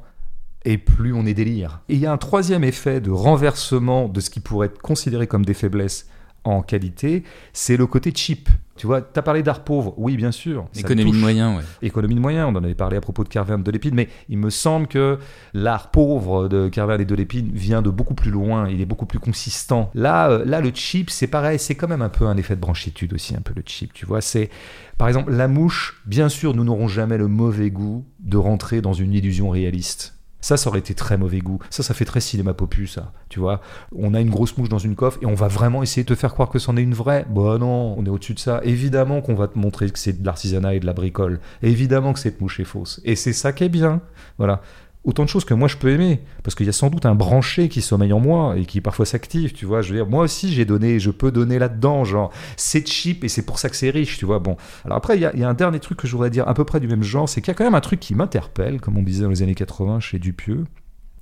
Speaker 2: et plus on est délire. Et il y a un troisième effet de renversement de ce qui pourrait être considéré comme des faiblesses en qualité, c'est le côté cheap. Tu vois, tu as parlé d'art pauvre, oui, bien sûr.
Speaker 1: Économie de moyens, ouais.
Speaker 2: Économie de moyens, on en avait parlé à propos de Carverne de Lépine, mais il me semble que l'art pauvre de Carverne et de Lépine vient de beaucoup plus loin, il est beaucoup plus consistant. Là, euh, là le cheap, c'est pareil, c'est quand même un peu un effet de branchitude aussi, un peu le cheap, tu vois. C'est, par exemple, la mouche, bien sûr, nous n'aurons jamais le mauvais goût de rentrer dans une illusion réaliste. Ça, ça aurait été très mauvais goût. Ça, ça fait très cinéma popu, ça. Tu vois, on a une grosse mouche dans une coffre et on va vraiment essayer de te faire croire que c'en est une vraie. Bah non, on est au-dessus de ça. Évidemment qu'on va te montrer que c'est de l'artisanat et de la bricole. Évidemment que cette mouche est fausse. Et c'est ça qui est bien. Voilà autant de choses que moi je peux aimer. Parce qu'il y a sans doute un branché qui sommeille en moi et qui parfois s'active, tu vois. Je veux dire, moi aussi j'ai donné, je peux donner là-dedans, genre, c'est cheap et c'est pour ça que c'est riche, tu vois. Bon, alors après, il y, a un dernier truc que je voudrais dire à peu près du même genre, c'est qu'il y a quand même un truc qui m'interpelle, comme on disait dans les années 80 chez Dupieux.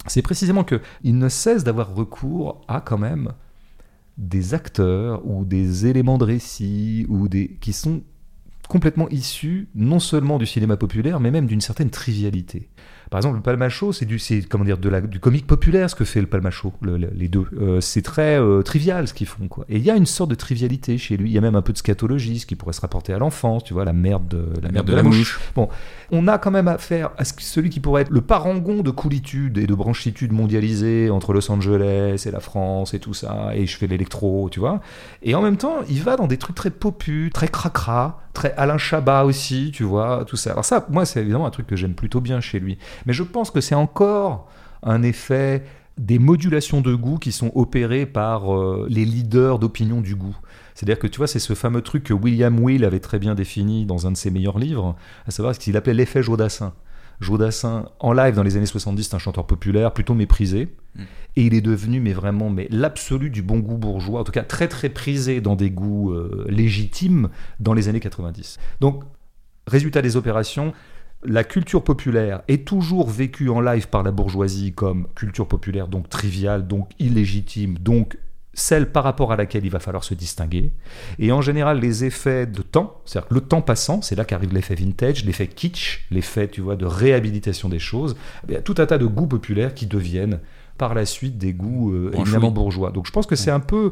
Speaker 2: C'est précisément qu'il ne cesse d'avoir recours à quand même des acteurs ou des éléments de récit ou des qui sont complètement issus non seulement du cinéma populaire mais même d'une certaine trivialité. Par exemple, le Palmacho, c'est du, comment dire, de la, du comique populaire ce que fait le Palmacho, les deux. Euh, c'est très euh, trivial ce qu'ils font, quoi. Et il y a une sorte de trivialité chez lui. Il y a même un peu de scatologie, ce qui pourrait se rapporter à l'enfance, tu vois, la merde de la, merde de, la, mouche. Bon, on a quand même affaire à celui qui pourrait être le parangon de coolitude et de branchitude mondialisée entre Los Angeles et la France et tout ça, et je fais l'électro, tu vois. Et en même temps, il va dans des trucs très popus, très cracra, très Alain Chabat aussi, tu vois, tout ça. Alors ça, moi, c'est évidemment un truc que j'aime plutôt bien chez lui. Mais je pense que c'est encore un effet des modulations de goût qui sont opérées par euh, les leaders d'opinion du goût. C'est-à-dire que tu vois, c'est ce fameux truc que William Will avait très bien défini dans un de ses meilleurs livres, à savoir ce qu'il appelait l'effet Jodassin. Jodassin, en live dans les années 70, c'est un chanteur populaire, plutôt méprisé. Mm. Et il est devenu, mais vraiment, mais l'absolu du bon goût bourgeois, en tout cas très très prisé dans des goûts euh, légitimes dans les années 90. Donc, résultat des opérations, la culture populaire est toujours vécue en live par la bourgeoisie comme culture populaire, donc triviale, donc illégitime, donc celle par rapport à laquelle il va falloir se distinguer. Et en général, les effets de temps, c'est-à-dire le temps passant, c'est là qu'arrive l'effet vintage, l'effet kitsch, l'effet, tu vois, de réhabilitation des choses. Il y a tout un tas de goûts populaires qui deviennent par la suite des goûts euh, éminemment bourgeois. Donc je pense que c'est un peu,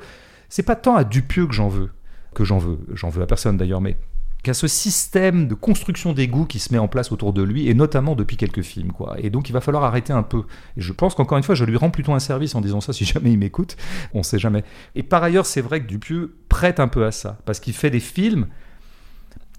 Speaker 2: c'est pas tant à Dupieux que j'en veux, que j'en veux, j'en veux à personne d'ailleurs, mais qu'à ce système de construction d'égouts qui se met en place autour de lui, et notamment depuis quelques films. Quoi. Et donc il va falloir arrêter un peu. Et je pense qu'encore une fois, je lui rends plutôt un service en disant ça, si jamais il m'écoute, on sait jamais. Et par ailleurs, c'est vrai que Dupieux prête un peu à ça, parce qu'il fait des films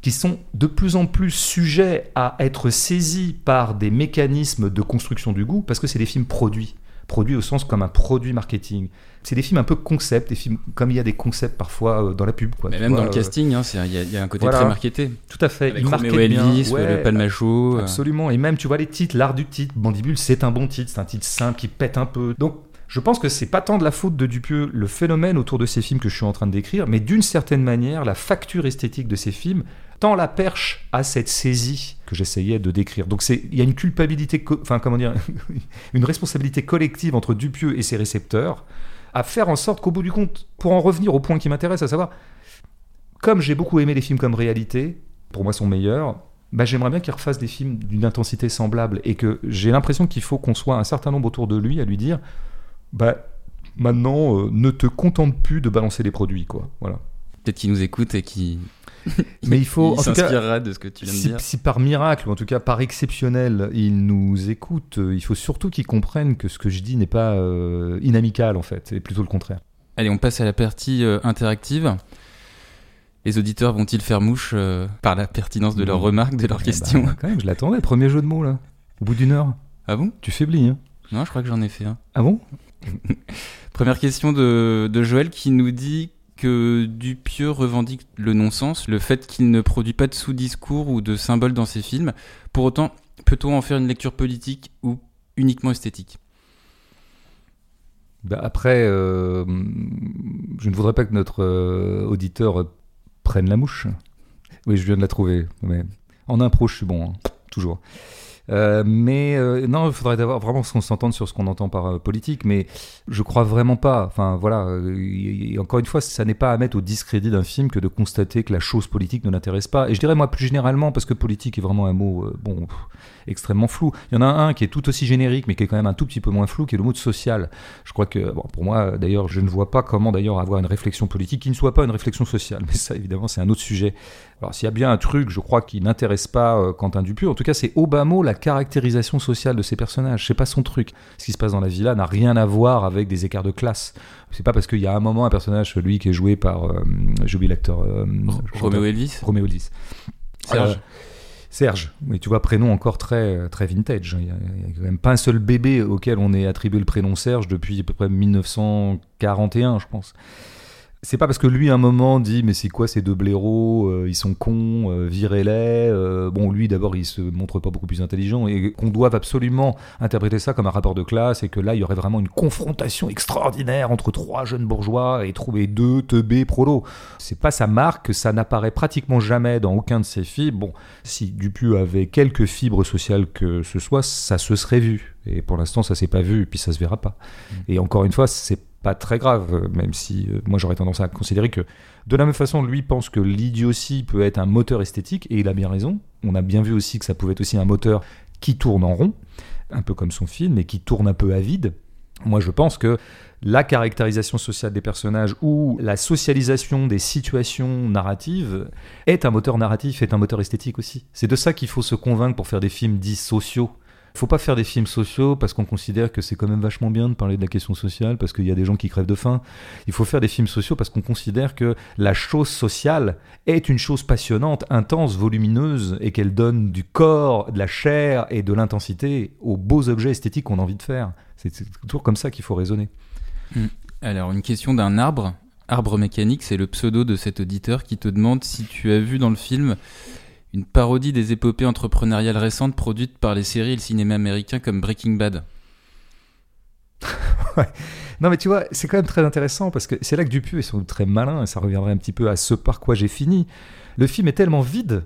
Speaker 2: qui sont de plus en plus sujets à être saisis par des mécanismes de construction du goût, parce que c'est des films produits produit au sens comme un produit marketing. C'est des films un peu concept, des films comme il y a des concepts parfois euh, dans la pub. Quoi,
Speaker 1: Mais même
Speaker 2: vois,
Speaker 1: dans le
Speaker 2: euh,
Speaker 1: casting, hein, il y, a- il y a un côté
Speaker 2: voilà.
Speaker 1: très marketé.
Speaker 2: Tout à fait.
Speaker 1: Avec
Speaker 2: il
Speaker 1: Roméo. Elvis,
Speaker 2: Ouais,
Speaker 1: le palmacho. euh,
Speaker 2: Absolument. Et même, tu vois, les titres, l'art du titre, Mandibule, c'est un bon titre, c'est un titre simple qui pète un peu. Donc, je pense que c'est pas tant de la faute de Dupieux, le phénomène autour de ces films que je suis en train de décrire, mais d'une certaine manière, la facture esthétique de ces films tend la perche à cette saisie j'essayais de décrire. Donc, il y a une culpabilité, enfin, comment dire, une responsabilité collective entre Dupieux et ses récepteurs à faire en sorte qu'au bout du compte, pour en revenir au point qui m'intéresse, à savoir, comme j'ai beaucoup aimé les films comme réalité, pour moi son meilleur, bah, j'aimerais bien qu'il refasse des films d'une intensité semblable et que j'ai l'impression qu'il faut qu'on soit un certain nombre autour de lui à lui dire bah maintenant euh, ne te contente plus de balancer des produits quoi voilà
Speaker 1: Peut-être qu'il nous écoute et qui
Speaker 2: mais il faut
Speaker 1: il s'inspirera de ce que tu viens de
Speaker 2: si,
Speaker 1: dire.
Speaker 2: si par miracle ou en tout cas par exceptionnel il nous écoute euh, il faut surtout qu'il comprenne que ce que je dis n'est pas euh, inamical en fait c'est plutôt le contraire
Speaker 1: Allez, on passe à la partie euh, interactive. Les auditeurs vont-ils faire mouche euh, par la pertinence de leurs
Speaker 2: Mm.
Speaker 1: remarques, de leurs
Speaker 2: Eh
Speaker 1: questions
Speaker 2: bah, quand même je l'attendais premier jeu de mots là au bout d'une heure
Speaker 1: Ah bon?
Speaker 2: Tu faiblis hein
Speaker 1: Non, je crois que j'en ai fait un.
Speaker 2: ah bon?
Speaker 1: Première question de, de Joël qui nous dit que Dupieux revendique le non-sens, le fait qu'il ne produit pas de sous-discours ou de symboles dans ses films. Pour autant, peut-on en faire une lecture politique ou uniquement esthétique?
Speaker 2: Bah, après, euh, je ne voudrais pas que notre euh, auditeur prenne la mouche. Oui, je viens de la trouver. Mais en impro, je bon, hein, toujours. Euh, mais euh, non, il faudrait vraiment qu'on s'entende sur ce qu'on entend par euh, politique, mais je crois vraiment pas. Enfin voilà, encore une fois, ça n'est pas à mettre au discrédit d'un film que de constater que la chose politique ne l'intéresse pas. Et je dirais moi plus généralement, parce que politique est vraiment un mot bon extrêmement flou. Il y en a un qui est tout aussi générique, mais qui est quand même un tout petit peu moins flou, qui est le mot de social. Je crois que, pour moi, d'ailleurs, je ne vois pas comment d'ailleurs avoir une réflexion politique qui ne soit pas une réflexion sociale. Mais ça, évidemment, c'est un autre sujet. Alors, s'il y a bien un truc, je crois, qui n'intéresse pas Quentin Dupieux, en tout cas, c'est bas mot la caractérisation sociale de ces personnages. C'est pas son truc. Ce qui se passe dans la villa n'a rien à voir avec des écarts de classe. C'est pas parce qu'il y a un moment un personnage, celui qui est joué par, euh, j'ai oublié l'acteur, euh,
Speaker 1: Roméo Elvis?
Speaker 2: Roméo Elvis.
Speaker 1: Serge
Speaker 2: Euh, Serge, mais tu vois, prénom encore très, très vintage. Il n'y a, a quand même pas un seul bébé auquel on ait attribué le prénom Serge depuis à peu près 1941, je pense. C'est pas parce que lui, à un moment, dit Mais c'est quoi ces deux blaireaux euh, Ils sont cons, euh, virez-les. euh, bon, lui, d'abord, il se montre pas beaucoup plus intelligent et qu'on doive absolument interpréter ça comme un rapport de classe et que là, il y aurait vraiment une confrontation extraordinaire entre trois jeunes bourgeois et trouver deux teubés prolos. C'est pas sa marque, ça n'apparaît pratiquement jamais dans aucun de ses films. Bon, si Dupieux avait quelques fibres sociales que ce soit, ça se serait vu. Et pour l'instant, ça s'est pas vu, et puis ça se verra pas. Et encore une fois, c'est pas très grave, même si euh, moi j'aurais tendance à considérer que de la même façon, lui pense que l'idiotie peut être un moteur esthétique, et il a bien raison. On a bien vu aussi que ça pouvait être aussi un moteur qui tourne en rond, un peu comme son film, et qui tourne un peu à vide. Moi, je pense que la caractérisation sociale des personnages ou la socialisation des situations narratives est un moteur narratif, est un moteur esthétique aussi. C'est de ça qu'il faut se convaincre pour faire des films dits sociaux. Faut pas faire des films sociaux parce qu'on considère que c'est quand même vachement bien de parler de la question sociale, parce qu'il y a des gens qui crèvent de faim. Il faut faire des films sociaux parce qu'on considère que la chose sociale est une chose passionnante, intense, volumineuse, et qu'elle donne du corps, de la chair et de l'intensité aux beaux objets esthétiques qu'on a envie de faire. C'est c'est toujours comme ça qu'il faut raisonner.
Speaker 1: Alors, une question d'un arbre. Arbre mécanique, c'est le pseudo de cet auditeur qui te demande si tu as vu dans le film une parodie des épopées entrepreneuriales récentes produites par les séries et le cinéma américain comme Breaking Bad.
Speaker 2: Non, mais tu vois, c'est quand même très intéressant parce que c'est là que Dupieux est sans doute très malin et ça reviendrait un petit peu à ce par quoi j'ai fini. Le film est tellement vide,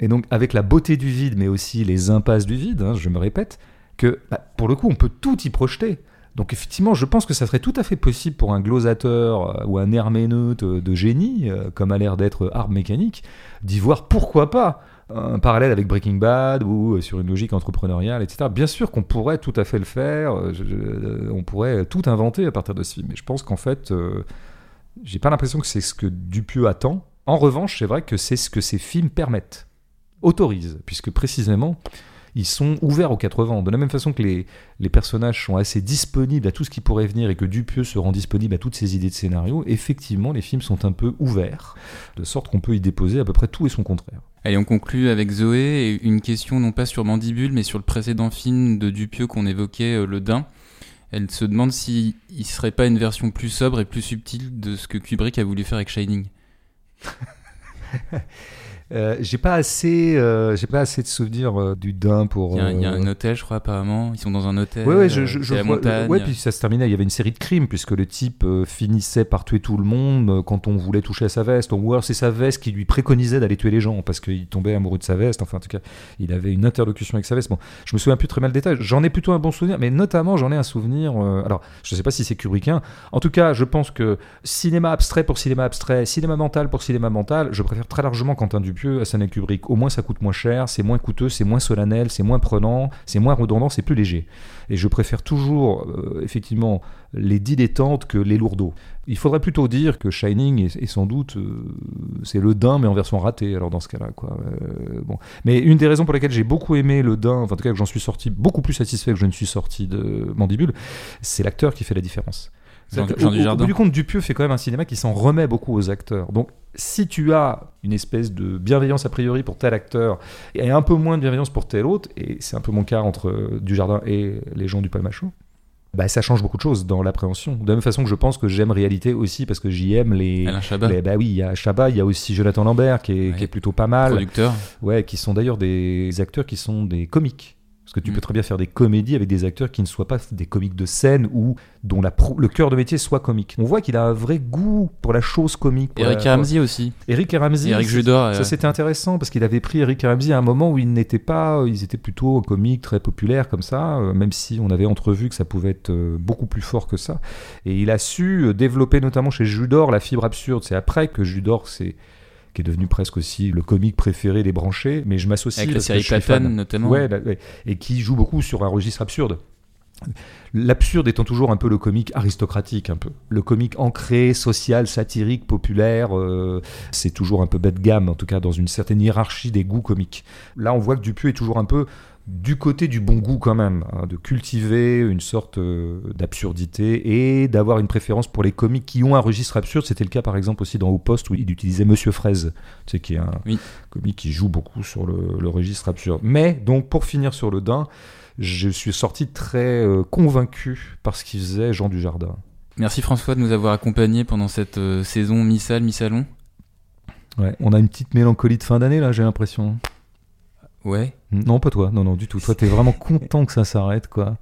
Speaker 2: et donc avec la beauté du vide, mais aussi les impasses du vide, hein, je me répète, que bah, pour le coup, on peut tout y projeter. Donc effectivement, je pense que ça serait tout à fait possible pour un glosateur euh, ou un herméneute euh, de génie, euh, comme a l'air d'être Arbre Mécanique, d'y voir pourquoi pas un parallèle avec Breaking Bad ou sur une logique entrepreneuriale, etc. Bien sûr qu'on pourrait tout à fait le faire, on pourrait tout inventer à partir de ce film. Mais je pense qu'en fait, j'ai pas l'impression que c'est ce que Dupieux attend. En revanche, c'est vrai que c'est ce que ces films permettent, autorisent, puisque précisément, ils sont ouverts aux quatre vents. De la même façon que les, les personnages sont assez disponibles à tout ce qui pourrait venir et que Dupieux se rend disponible à toutes ses idées de scénario, effectivement, les films sont un peu ouverts, de sorte qu'on peut y déposer à peu près tout et son contraire.
Speaker 1: Allez, on conclut avec Zoé et une question non pas sur Mandibule, mais sur le précédent film de Dupieux qu'on évoquait, euh, Le Dain. Elle se demande s'il ne serait pas une version plus sobre et plus subtile de ce que Kubrick a voulu faire avec Shining.
Speaker 2: Euh, j'ai pas assez, euh, j'ai pas assez de souvenirs euh, du Dain pour.
Speaker 1: Il y, a, il y a un hôtel, je crois, apparemment. Ils sont dans un hôtel.
Speaker 2: Ouais, ouais, je, je, je
Speaker 1: la
Speaker 2: vois-
Speaker 1: montagne.
Speaker 2: ouais, puis ça se terminait. Il y avait une série de crimes puisque le type finissait par tuer tout le monde quand on voulait toucher à sa veste. Ou alors c'est sa veste qui lui préconisait d'aller tuer les gens parce qu'il tombait amoureux de sa veste. Enfin, en tout cas, il avait une interlocution avec sa veste. Bon, je me souviens plus très mal le détail. J'en ai plutôt un bon souvenir, mais notamment j'en ai un souvenir. alors, je sais pas si c'est Kubrickien. En tout cas, je pense que cinéma abstrait pour cinéma abstrait, cinéma mental pour cinéma mental, je préfère très largement Quentin Dupieux à Stanley Kubrick. Au moins, ça coûte moins cher, c'est moins coûteux, c'est moins solennel, c'est moins prenant, c'est moins redondant, c'est plus léger. Et je préfère toujours, euh, effectivement, les dilettantes que les lourdeaux. Il faudrait plutôt dire que Shining est, est sans doute, euh, c'est le Dain, mais en version ratée, alors dans ce cas-là. Quoi. Euh, bon. Mais une des raisons pour lesquelles j'ai beaucoup aimé le Dain, enfin, en tout cas que j'en suis sorti beaucoup plus satisfait que je ne suis sorti de Mandibule, c'est l'acteur qui fait la différence.
Speaker 1: Jean-
Speaker 2: au- bout du compte, Dupieux fait quand même un cinéma qui s'en remet beaucoup aux acteurs. Donc, si tu as une espèce de bienveillance a priori pour tel acteur et un peu moins de bienveillance pour tel autre, et c'est un peu mon cas entre euh, Dujardin et les gens du Palmachot, bah, ça change beaucoup de choses dans l'appréhension. De la même façon que je pense que j'aime réalité aussi parce que j'y aime les.
Speaker 1: Alain Chabat,
Speaker 2: les- bah oui, il y a Chabat, il y a aussi Jonathan Lambert qui est,
Speaker 1: Ouais.
Speaker 2: qui est plutôt pas mal.
Speaker 1: producteur.
Speaker 2: Ouais, qui sont d'ailleurs des acteurs qui sont des comiques. Parce que tu
Speaker 1: Mm.
Speaker 2: peux très bien faire des comédies avec des acteurs qui ne soient pas des comiques de scène ou dont la pro- le cœur de métier soit comique. On voit qu'il a un vrai goût pour la chose comique.
Speaker 1: Eric
Speaker 2: la-
Speaker 1: Ramsey aussi.
Speaker 2: Eric Ramsey.
Speaker 1: Eric Judor. euh,
Speaker 2: Ça c'était intéressant parce qu'il avait pris Eric Ramsey à un moment où ils n'étaient pas, ils étaient plutôt comiques très populaires comme ça, euh, même si on avait entrevu que ça pouvait être euh, beaucoup plus fort que ça. Et il a su euh, développer notamment chez Judor la fibre absurde. C'est après que Judor c'est qui est devenu presque aussi le comique préféré des branchés, mais je m'associe
Speaker 1: avec la série. Platane, notamment.
Speaker 2: Ouais, là, ouais. et qui joue beaucoup sur un registre absurde. L'absurde étant toujours un peu le comique aristocratique, un peu. Le comique ancré, social, satirique, populaire, euh, c'est toujours un peu bas de gamme, en tout cas dans une certaine hiérarchie des goûts comiques. Là, on voit que Dupieux est toujours un peu du côté du bon goût quand même, hein, de cultiver une sorte euh, d'absurdité et d'avoir une préférence pour les comiques qui ont un registre absurde. C'était le cas par exemple aussi dans Au Poste où il utilisait Monsieur Fraise, tu sais, qui est un
Speaker 1: Oui.
Speaker 2: comique qui joue beaucoup sur le, le registre absurde. Mais donc pour finir sur le Dain, je suis sorti très euh, convaincu par ce qu'il faisait Jean Dujardin.
Speaker 1: Merci François de nous avoir accompagnés pendant cette euh, saison mi-salle, mi-salon.
Speaker 2: Ouais. On a une petite mélancolie de fin d'année là, j'ai l'impression.
Speaker 1: Ouais.
Speaker 2: Non, pas toi, non, non, du tout. Toi, t'es vraiment content que ça s'arrête, quoi.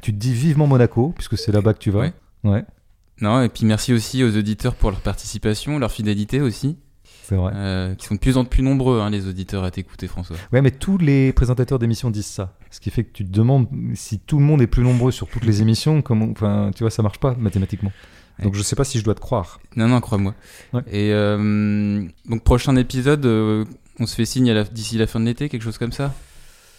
Speaker 2: Tu te dis vivement Monaco, puisque c'est là-bas que tu vas.
Speaker 1: Ouais.
Speaker 2: Ouais,
Speaker 1: Non, et puis merci aussi aux auditeurs pour leur participation, leur fidélité aussi,
Speaker 2: c'est vrai.
Speaker 1: euh, qui sont de plus en plus nombreux, hein, les auditeurs, à t'écouter, François.
Speaker 2: Ouais, mais tous les présentateurs d'émissions disent ça. Ce qui fait que tu te demandes si tout le monde est plus nombreux sur toutes les émissions, comment, enfin, tu vois, ça marche pas mathématiquement. Donc je sais pas si je dois te croire.
Speaker 1: Non, non, crois-moi.
Speaker 2: Ouais.
Speaker 1: Et euh, donc, prochain épisode, euh, on se fait signe d'ici la fin de l'été, quelque chose comme ça?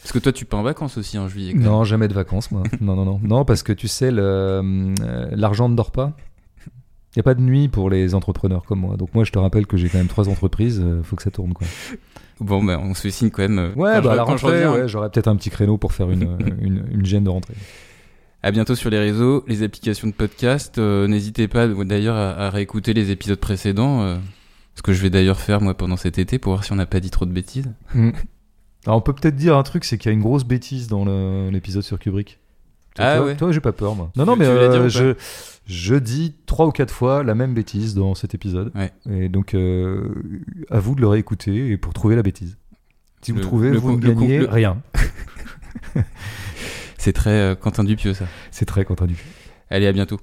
Speaker 1: Parce que toi, tu pars en vacances aussi en juillet. quand même.
Speaker 2: Non, jamais de vacances, moi. non, non, non. Non, parce que tu sais, euh, l'argent ne dort pas. Il n'y a pas de nuit pour les entrepreneurs comme moi. Donc moi, je te rappelle que j'ai quand même trois entreprises. Il faut que ça tourne, quoi.
Speaker 1: Bon, ben, on se signe quand même. euh,
Speaker 2: Ouais,
Speaker 1: quand
Speaker 2: bah
Speaker 1: je-
Speaker 2: à la rentrée,
Speaker 1: reviens.
Speaker 2: ouais, j'aurais peut-être un petit créneau pour faire une, une, une gêne de rentrée.
Speaker 1: À bientôt sur les réseaux, les applications de podcast. Euh, N'hésitez pas d'ailleurs à, à réécouter les épisodes précédents. euh, ce que je vais d'ailleurs faire moi pendant cet été pour voir si on n'a pas dit trop de bêtises.
Speaker 2: Alors on peut peut-être dire un truc, c'est qu'il y a une grosse bêtise dans le- l'épisode sur Kubrick. Toi,
Speaker 1: Ah
Speaker 2: toi,
Speaker 1: ouais.
Speaker 2: Toi, j'ai pas peur, moi. Non,
Speaker 1: Tu-
Speaker 2: non, mais
Speaker 1: tu
Speaker 2: euh,
Speaker 1: pas
Speaker 2: je, je dis trois ou quatre fois la même bêtise dans cet épisode.
Speaker 1: Ouais.
Speaker 2: Et donc, euh, à vous de le réécouter et pour trouver la bêtise. Si vous
Speaker 1: Le-
Speaker 2: trouvez,
Speaker 1: le
Speaker 2: vous
Speaker 1: con-
Speaker 2: ne
Speaker 1: le con-
Speaker 2: gagnez
Speaker 1: le-
Speaker 2: rien.
Speaker 1: C'est très euh, Quentin Dupieux ça.
Speaker 2: C'est très contradictoire.
Speaker 1: Allez, à bientôt.